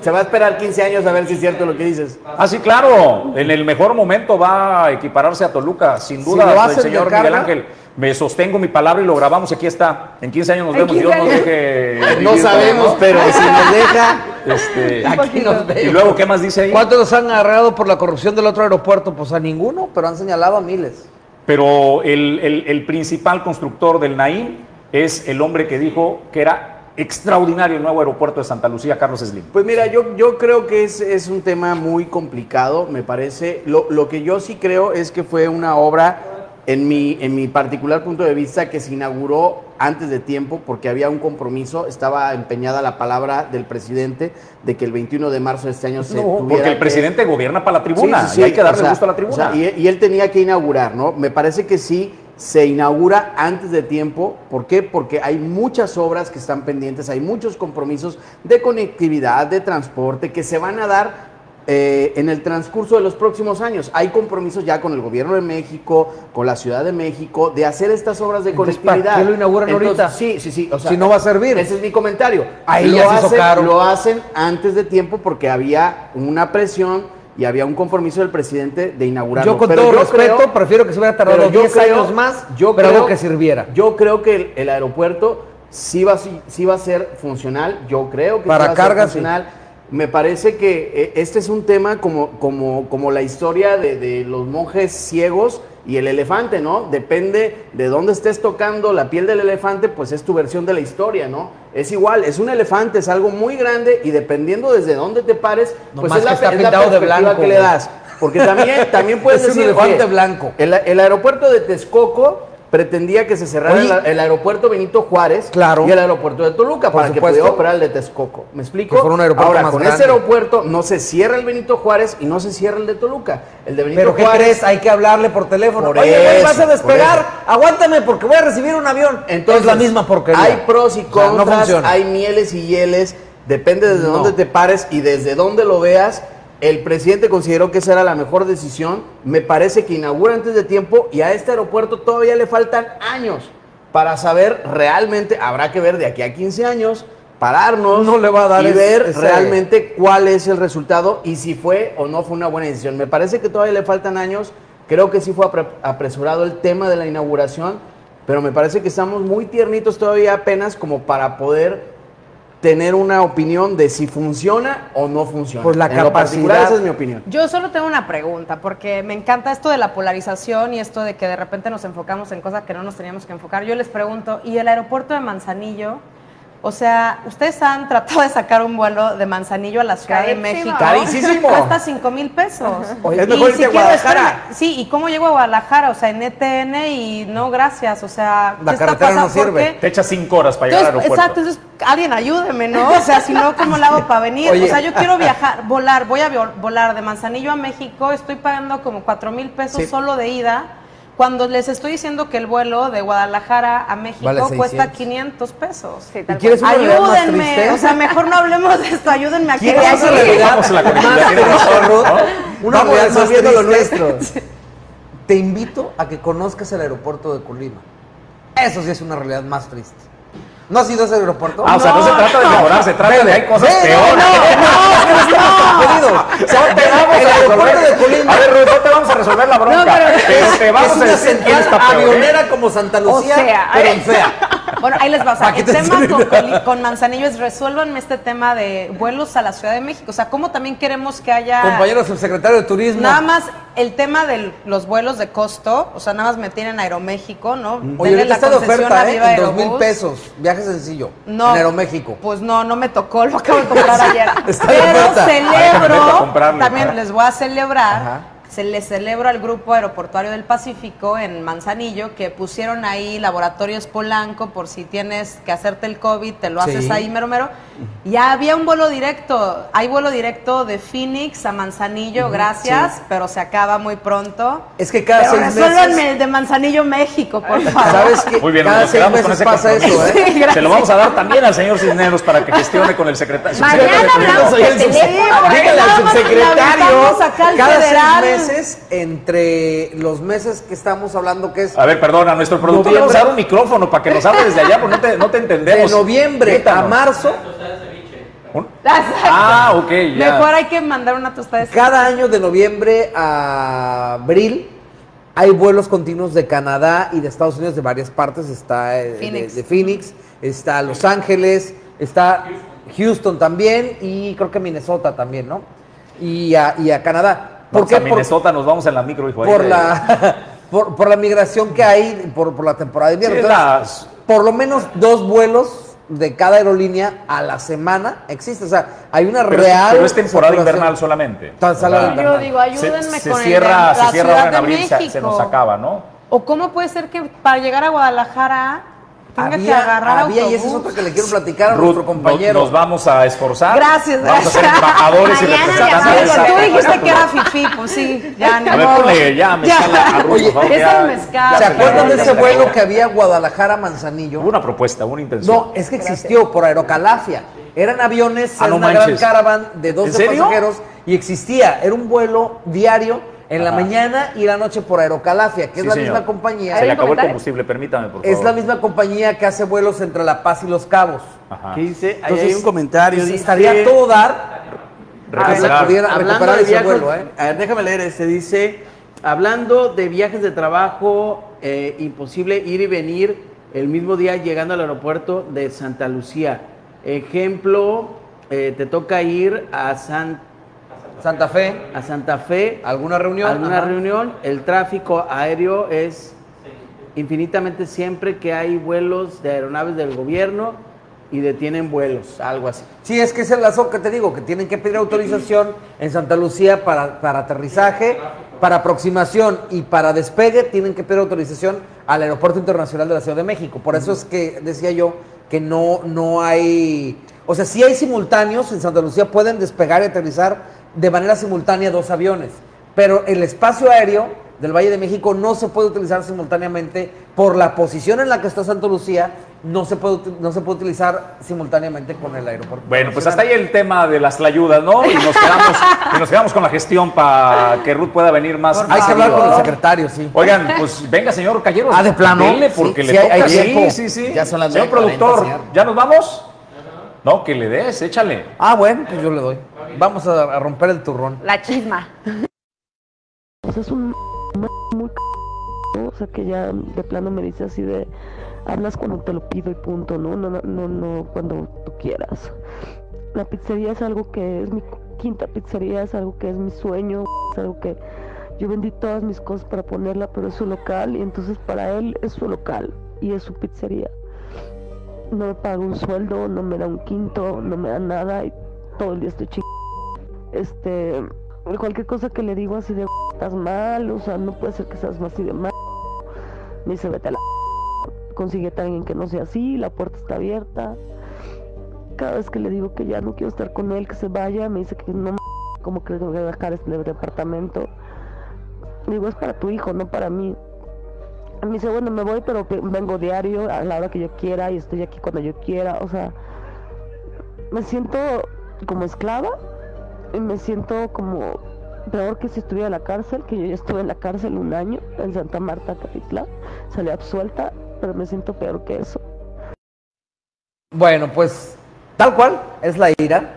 Se va a esperar 15 años a ver si es cierto lo que dices. Ah, sí, claro. En el mejor momento va a equipararse a Toluca, sin Si duda. el señor carga- Miguel Ángel. Me sostengo mi palabra y lo grabamos. Aquí está. En 15 años nos vemos. 15 Dios nos años. deje. No sabemos, todo, ¿no? pero si nos deja, [laughs] Este, Aquí nos y vemos. luego, ¿qué más dice ahí? ¿Cuántos los han agarrado por la corrupción del otro aeropuerto? Pues a ninguno, pero han señalado a miles. pero el, el- el principal constructor del Naim es el hombre que dijo que era extraordinario el nuevo aeropuerto de Santa Lucía, Carlos Slim. Pues mira, yo, yo creo que es, es un tema muy complicado, me parece. Lo, lo que yo sí creo es que fue una obra, en mi, en mi particular punto de vista, que se inauguró antes de tiempo porque había un compromiso, estaba empeñada la palabra del presidente de que el 21 de marzo de este año se No, tuviera porque el que- presidente gobierna para la tribuna Sí, sí, y hay que darle o sea, gusto a la o tribuna. sea, y, y él tenía que inaugurar, ¿no? Me parece que sí se inaugura antes de tiempo. ¿Por qué? Porque hay muchas obras que están pendientes, hay muchos compromisos de conectividad, de transporte, que se van a dar eh, en el transcurso de los próximos años. Hay compromisos ya con el gobierno de México, con la Ciudad de México, de hacer estas obras de Entonces, conectividad. ¿para qué lo inauguran Entonces, ahorita? Sí, sí, sí. o sea, Si no va a servir. Ese es mi comentario. Ahí lo, ya se hizo caro. lo hacen antes de tiempo porque había una presión y había un compromiso del presidente de inaugurarlo. Yo con Pero todo yo respeto creo- prefiero que se hubiera tardado pero yo 10 creo- años más, yo pero creo- algo que sirviera. Yo creo que el, el aeropuerto sí va, sí va a ser funcional. Yo creo que Para sí va a ser sí. Me parece que eh, este es un tema como, como, como la historia de, de los monjes ciegos y el elefante, ¿no? Depende de dónde estés tocando la piel del elefante, pues es tu versión de la historia, ¿no? Es igual, es un elefante, es algo muy grande y dependiendo desde dónde te pares, pues es la, está es la pintado de blanco, que le das. Porque también, también [laughs] puedes Es un decir elefante que blanco. El, el aeropuerto de Texcoco pretendía que se cerrara Oye. el, el aeropuerto Benito Juárez Claro. y el aeropuerto de Toluca para que pudiera operar el de Texcoco. ¿Me explico? Que fuera un aeropuerto Ahora, más con grande. ese aeropuerto no se cierra el Benito Juárez y no se cierra el de Toluca. El de Benito ¿Pero qué Juárez crees? Hay que hablarle por teléfono. Por Oye, güey, vas a despegar. Aguántame porque voy a recibir un avión. Entonces, es la misma porquería. Hay pros y O sea, contras, no hay mieles y hieles, depende desde No. dónde te pares y desde dónde lo veas. El presidente consideró que esa era la mejor decisión. Me parece que inaugura antes de tiempo y a este aeropuerto todavía le faltan años para saber realmente, habrá que ver de aquí a 15 años, pararnos No le va a dar y ver ese- realmente cuál es el resultado y si fue o no fue una buena decisión. Me parece que todavía le faltan años. Creo que sí fue apre- apresurado el tema de la inauguración, pero me parece que estamos muy tiernitos todavía apenas como para poder tener una opinión de si funciona o no funciona. Pues la En lo particular, capacidad- esa es mi opinión. Yo solo tengo una pregunta, porque me encanta esto de la polarización y esto de que de repente nos enfocamos en cosas que no nos teníamos que enfocar. Yo les pregunto, ¿y el aeropuerto de Manzanillo? O sea, ustedes han tratado de sacar un vuelo de Manzanillo a la Ciudad de. México. Carísimo. Cuesta 5 mil pesos. Oye, es Y mejor irte a quiero- Guadalajara. espérame, sí, ¿y cómo llego a Guadalajara? O sea, en ETN y no, gracias. O sea, La ¿qué está carretera no sirve. Te echas cinco horas para llegar al aeropuerto. exacto, entonces alguien ayúdeme, ¿no? O sea, si no, ¿cómo lo hago para venir? Oye. O sea, yo quiero viajar, volar, voy a volar de Manzanillo a México, estoy pagando como 4 mil pesos Sí. solo de ida, cuando les estoy diciendo que el vuelo de Guadalajara a México Vale cuesta 600. 500 pesos. Sí, ¿Y tal Ayúdenme, o sea, mejor no hablemos de esto, ayúdenme a que ¿Quieres una realidad la. Una realidad más resolviendo lo nuestro. Te invito a que conozcas el aeropuerto de Colima. Eso sí es una realidad más triste. ¿No has ido a ese aeropuerto? Ah, o sea, no se trata de mejorar, se trata de que hay cosas peores. No, no, no, [laughs] estamos jodidos. No te vamos El a aeropuerto de resolver. Colima. A ver, Ruth, no te vamos a resolver la bronca. No, pero- pero te vamos es a una decir quién central está peor. ¿eh? avionera como Santa Lucía, O sea, pero en fea. Bueno, ahí les va. O sea, ¿Para qué el te tema con, con Manzanillo es resuélvanme este tema de vuelos a la Ciudad de México. O sea, ¿cómo también queremos que haya... Compañero subsecretario de Turismo. Nada más el tema de los vuelos de costo, o sea, nada más me tienen Aeroméxico, ¿no? Oye, Denle la está de concesión oferta, a ¿eh? Viva En dos mil pesos. Viaje sencillo. No. En Aeroméxico. Pues no, no me tocó, lo acabo de comprar [laughs] ayer. Está Pero celebro, también para- les voy a celebrar, Ajá. Se les celebro al Grupo Aeroportuario del Pacífico en Manzanillo, que pusieron ahí laboratorios Polanco por si tienes que hacerte el COVID, te lo haces Sí. ahí mero mero. Ya había un vuelo directo, hay vuelo directo de Phoenix a Manzanillo, gracias, pero se acaba muy pronto. Es que cada Pero seis meses. el de Manzanillo, México, por favor. ¿Sabes qué? Muy bien, Cada nos seis quedamos con meses ese pasa eso. ¿eh? Sí. Se lo vamos a dar también al señor Cisneros para que gestione con el secretario. Mañana subsecretario hablamos teléfono. Dígale al le subsecretario. avisamos acá al Cada federal. seis meses, entre los meses que estamos hablando, que es A ver, perdona, a nuestro productor le vamos a dar un micrófono para que nos hable desde allá, porque no te, no te de entendemos. noviembre a marzo, Un- Ah, ok, ya. Mejor hay que mandar una tostada de cada año de noviembre a abril, hay vuelos continuos de Canadá y de Estados Unidos, de varias partes. Está eh, de- Phoenix. De, Phoenix, está Los Ángeles, está Houston también y creo que Minnesota también, ¿no? Y a, y a Canadá. ¿Por qué? a Por- Minnesota nos vamos en la micro, hijo. ahí por de- la [laughs] por, por la migración que hay por, por la temporada de invierno. Sí, Entonces, las- por lo menos dos vuelos de cada aerolínea a la semana existe. O sea, hay una Pero, es- real. pero es temporada invernal solamente. Tan O sea, sala de Yo invernal. digo, ayúdenme se, con se el cierra, se la cierra Ciudad ahora en de abril, se, se México. nos acaba, ¿no? ¿O cómo puede ser que para llegar a Guadalajara Había, agarrar había y esa es otra que le quiero platicar a Ruth, nuestro no- compañero. Nos vamos a esforzar. Gracias, Vamos a ser embajadores y representantes esa- Tú dijiste que era fifí, pues sí, ya ni A ver, ponle ya mezcal a Ruth, Oye, por favor, es ya- mezcal. ¿Se acuerdan de ese vuelo que había Guadalajara-Manzanillo? Hubo una propuesta, una intención. No, es que existió por Aerocalafia. Eran aviones, Ah, no una gran caravan de 12 ¿En serio? pasajeros y existía. Era un vuelo diario en la mañana y la noche por Aerocalafia, que es la señor. misma compañía. Se le acabó el combustible, permítame, por favor. Es la misma compañía que hace vuelos entre La Paz y Los Cabos. Ajá. ¿Qué dice? Ahí Entonces, hay un comentario. dice- estaría todo dar Recuperar. recuperar de ese viajes, vuelo, ¿eh? a ver, déjame leer este. Dice, hablando de viajes de trabajo, eh, imposible ir y venir el mismo día llegando al aeropuerto de Santa Lucía. Ejemplo, eh, te toca ir a, San- Santa Fe, a Santa Fe, alguna reunión. alguna Ajá. reunión. El tráfico aéreo es infinitamente siempre que hay vuelos de aeronaves del gobierno y detienen vuelos, algo así. Sí, es que es el lazo que te digo, que tienen que pedir autorización en Santa Lucía para, para aterrizaje, para aproximación y para despegue, tienen que pedir autorización al Aeropuerto Internacional de la Ciudad de México. Por eso es que decía yo que no, no hay, o sea, sí hay simultáneos en Santa Lucía, pueden despegar y aterrizar de manera simultánea dos aviones, pero el espacio aéreo del Valle de México no se puede utilizar simultáneamente por la posición en la que está Santa Lucía, no se puede, no se puede utilizar simultáneamente con el aeropuerto. Bueno, pues hasta ahí el tema de las ayudas, ¿no? Y nos quedamos, y nos quedamos con la gestión para que Ruth pueda venir más. Hay que hablar con el secretario, sí. Ogen, pues venga, señor Calleros. Ah, ¿de plano? Dele porque Sí, le sí, toca. hay sí, sí, sí. Ya son las Señor 9:40, productor, señor. ¿ya nos vamos? No, que le des, échale. Ah, bueno, pues yo le doy. Vamos a, a romper el turrón. La chisma. O sea, es un muy o sea que ya de plano me dice así de hablas cuando te lo pido y punto, ¿no? No, no, no, no cuando tú quieras. La pizzería es algo que es mi quinta pizzería, es algo que es mi sueño, es algo que yo vendí todas mis cosas para ponerla, pero es su local y entonces para él es su local y es su pizzería. No me paga un sueldo, no me da un quinto, no me da nada y todo el día estoy ching este cualquier cosa que le digo así de estás mal, o sea, no puede ser que seas así de mal. Me dice, vete a la consíguete a alguien que no sea así, la puerta está abierta. Cada vez que le digo que ya no quiero estar con él, que se vaya, me dice que no como que tengo que dejar este departamento. Digo, es para tu hijo, no para mí. Me dice, bueno, me voy, pero vengo diario a la hora que yo quiera y estoy aquí cuando yo quiera. O sea, me siento como esclava y me siento como peor que si estuviera en la cárcel, que yo ya estuve en la cárcel un año en Santa Marta, Capitlán. Salí absuelta, pero me siento peor que eso. Bueno, pues tal cual es la ira.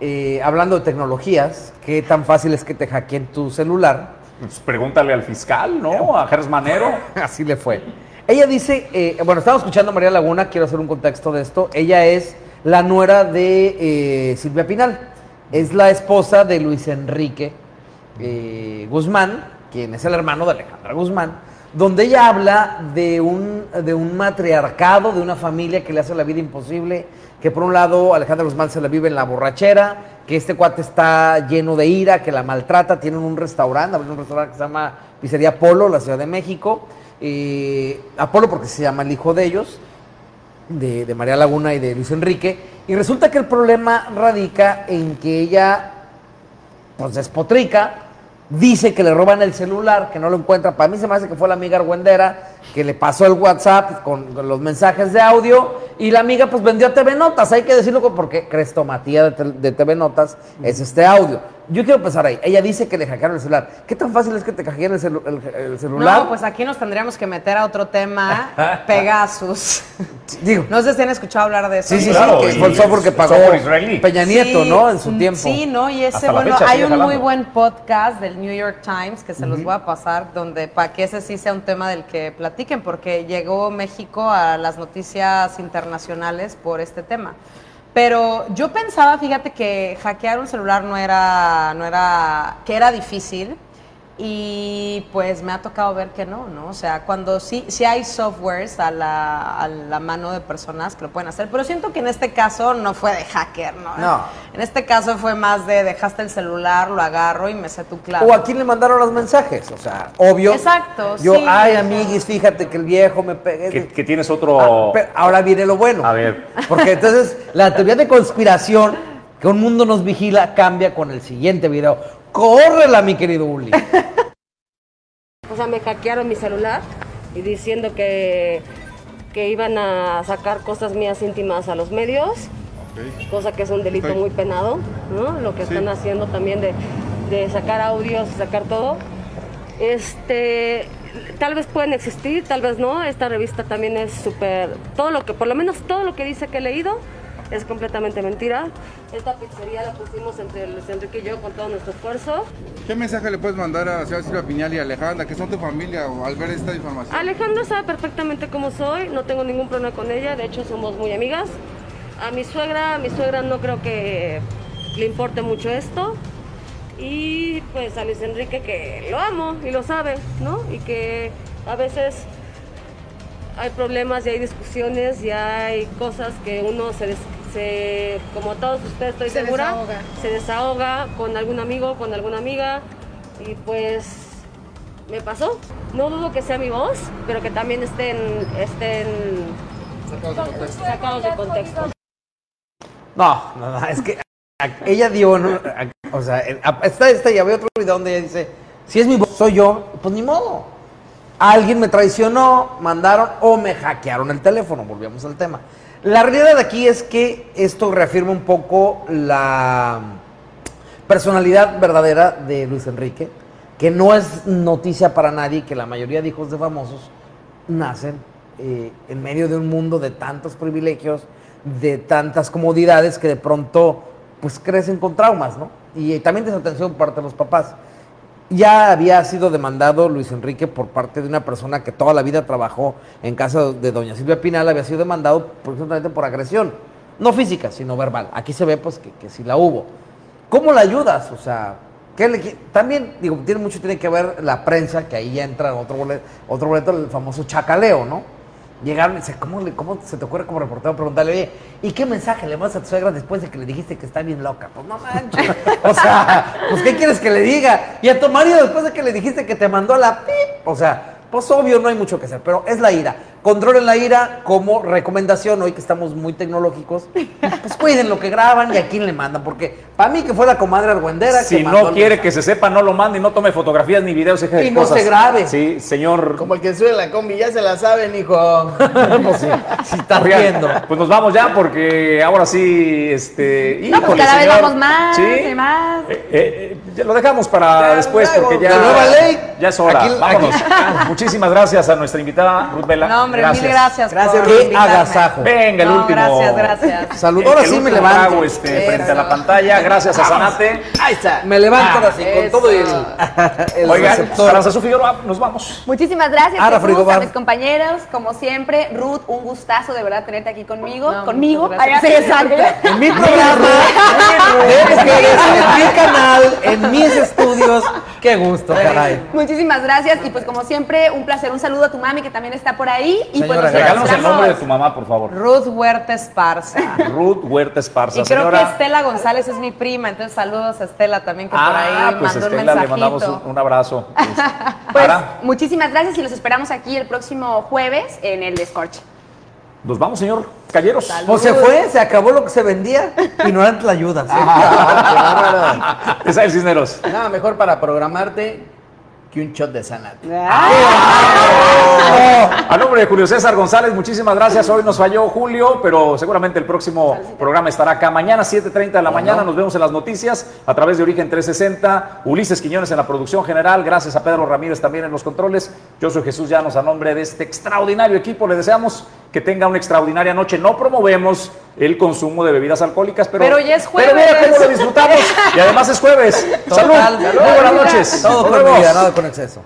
Eh, hablando de tecnologías, qué tan fácil es que te hackeen tu celular. Pues pregúntale al fiscal, ¿no? A Gers Manero. [laughs] Así le fue. Ella dice, eh, bueno, estamos escuchando a María Laguna, quiero hacer un contexto de esto. Ella es la nuera de eh, Silvia Pinal. Es la esposa de Luis Enrique eh, Guzmán, quien es el hermano de Alejandra Guzmán, donde ella habla de un, de un matriarcado, de una familia que le hace la vida imposible, que por un lado Alejandra Guzmán se la vive en la borrachera, que este cuate está lleno de ira, que la maltrata, tienen un restaurante, abrieron un restaurante que se llama Pizzería Polo, la Ciudad de México, eh, Apolo porque se llama el hijo de ellos, de, María Laguna y de Luis Enrique, y resulta que el problema radica en que ella, pues despotrica, dice que le roban el celular, que no lo encuentra. Para mí se me hace que fue la amiga argüendera que le pasó el WhatsApp con los mensajes de audio y la amiga pues vendió TV Notas. Hay que decirlo porque Crestomatía de, de TV Notas es este audio. Yo quiero empezar ahí. Ella dice que le hackearon el celular. ¿Qué tan fácil es que te hackeen el, celu- el- el celular? No, pues aquí nos tendríamos que meter a otro tema, [laughs] Pegasus. Digo, No sé si han escuchado hablar de eso. sí, sí, sí, que y fue el software que pagó software. Peña Nieto, Sí, ¿no? En su mm, tiempo. Sí, ¿no? Y ese, Hasta bueno, hay un muy buen podcast del New York Times que se los voy a pasar, donde para que ese sí sea un tema del que platiquen, porque llegó México a las noticias internacionales por este tema. Pero yo pensaba, fíjate, que hackear un celular no era, no era, que era difícil. Y pues me ha tocado ver que no, ¿no? O sea, cuando sí, sí hay softwares a la, a la mano de personas que lo pueden hacer, pero siento que en este caso no fue de hacker, ¿no? No. En este caso fue más de dejaste el celular, lo agarro y me sé tu clave. O a quién le mandaron los mensajes, o sea, obvio. Exacto, Yo, sí, ay, o sea. amiguis, fíjate que el viejo me pegué. Que, que tienes otro... Ah, pero ahora viene lo bueno. A ver. Porque entonces la teoría de conspiración, que un mundo nos vigila, cambia con el siguiente video. ¡Córrela, mi querido Uli! [laughs] O sea, me hackearon mi celular y diciendo que, que iban a sacar cosas mías íntimas a los medios, cosa que es un delito muy penado, ¿no? Lo que Sí. están haciendo también de, de sacar audios, sacar todo. Este, tal vez pueden existir, tal vez no. Esta revista también es súper, todo lo que, por lo menos todo lo que dice que he leído es completamente mentira. Esta pizzería la pusimos entre Luis Enrique y yo con todo nuestro esfuerzo. ¿Qué mensaje le puedes mandar a señora Silvia Piñal y a Alejandra, que son tu familia, o al ver esta información? Alejandra sabe perfectamente cómo soy, no tengo ningún problema con ella, de hecho somos muy amigas. A mi suegra, a mi suegra no creo que le importe mucho esto. Y pues a Luis Enrique que lo amo y lo sabe, ¿no? Y que a veces hay problemas y hay discusiones y hay cosas que uno se, des- se como todos ustedes estoy Se segura, desahoga. se desahoga con algún amigo, con alguna amiga y pues me pasó. No dudo que sea mi voz, pero que también estén, estén sacados de contexto. No, no, no, es que a- ella dio, ¿no? A- o sea, está esta y había otro video donde ella dice, si es mi voz, soy yo, pues ni modo. Alguien me traicionó, mandaron o me hackearon el teléfono, volvíamos al tema. La realidad aquí es que esto reafirma un poco la personalidad verdadera de Luis Enrique, que no es noticia para nadie que la mayoría de hijos de famosos nacen eh, en medio de un mundo de tantos privilegios, de tantas comodidades que de pronto pues crecen con traumas, ¿no? Y eh, también desatención por parte de los papás. Ya había sido demandado Luis Enrique por parte de una persona que toda la vida trabajó en casa de doña Silvia Pinal, había sido demandado precisamente por agresión, no física, sino verbal. Aquí se ve pues que, que sí la hubo. ¿Cómo la ayudas? O sea, ¿qué le también, digo, tiene mucho tiene que ver la prensa, que ahí ya entra otro boleto, otro boleto, el famoso chacaleo, ¿no? Llegaron y dice, ¿cómo, le- ¿cómo se te ocurre como reportero preguntarle, oye, ¿y qué mensaje le mandas a tu suegra después de que le dijiste que está bien loca? Pues no manches. [laughs] O sea, pues ¿qué quieres que le diga? Y a tu marido después de que le dijiste que te mandó la pip. O sea, pues obvio no hay mucho que hacer, pero es la ira. Controlen la ira como recomendación, hoy que estamos muy tecnológicos, pues cuiden lo que graban y a quién le mandan, porque para mí que fue la comadre argüendera Si que mandó no quiere que se sepa, no lo mande y no tome fotografías ni videos. de Y no cosas. se grabe. Sí, señor. Como el que sube la combi, ya se la saben, hijo. [laughs] pues sí, si estás Oigan, viendo. Pues nos vamos ya porque ahora sí, este. No, pues cada vez vamos más ¿Sí? y más. Eh, eh, ya lo dejamos para Ya, después luego, porque ya. la nueva ley. Ya es hora. Aquí- Vámonos. aquí- Muchísimas gracias a nuestra invitada, Ruth Vela. No, hombre, mil gracias. Gracias, por qué invitarme. agasajo. Venga, el No, último. gracias, gracias. Salud. Ahora sí me levanto. trago, este, frente a la pantalla. Gracias a Sanate. Ahí está. Me levanto ahora sí, con todo el, [laughs] el Oigan. Aranzazú Figueroa, nos vamos. Muchísimas gracias Ahora, Jesús, a mis compañeros, como siempre. Ruth, un gustazo de verdad tenerte aquí conmigo. No, conmigo. gracias. Sí, exacto. En mi programa, en mi canal, en mis estudios. Qué gusto, caray. Muchísimas gracias y pues como siempre un placer, un saludo a tu mami que también está por ahí y pues Señora, nos Regálanos el nombre de tu mamá, por favor. Ruth Huerta Esparza. [laughs] Ruth Huerta Esparza, Y creo señora. que Estela González es mi prima, entonces saludos a Estela también que por Ah, ahí pues mandó un Estela, le mensajito. mandamos un, un abrazo. [laughs] Pues Ara, muchísimas gracias y los esperamos aquí el próximo jueves en el Descorche. nos vamos, señor Calleros. Pues se fue, se acabó lo que se vendía. Ignorante la ayuda. ¿sí? [laughs] Isabel Cisneros. Nada mejor para programarte que un shot de Sanat. A nombre de Julio César González, muchísimas gracias. Hoy nos falló Julio, pero seguramente el próximo programa estará acá. Mañana, 7.30 de la mañana, nos vemos en las noticias a través de Origen 360. Ulises Quiñones en la producción general. Gracias a Pedro Ramírez también en los controles. Yo soy Jesús Llanos a nombre de este extraordinario equipo. Le deseamos que tenga una extraordinaria noche. No promovemos el consumo de bebidas alcohólicas, pero, Pero ya es pero mira jueves. cómo lo disfrutamos. Y además es jueves. Salud. Total. Muy buenas noches. Todo con medida, nada con exceso.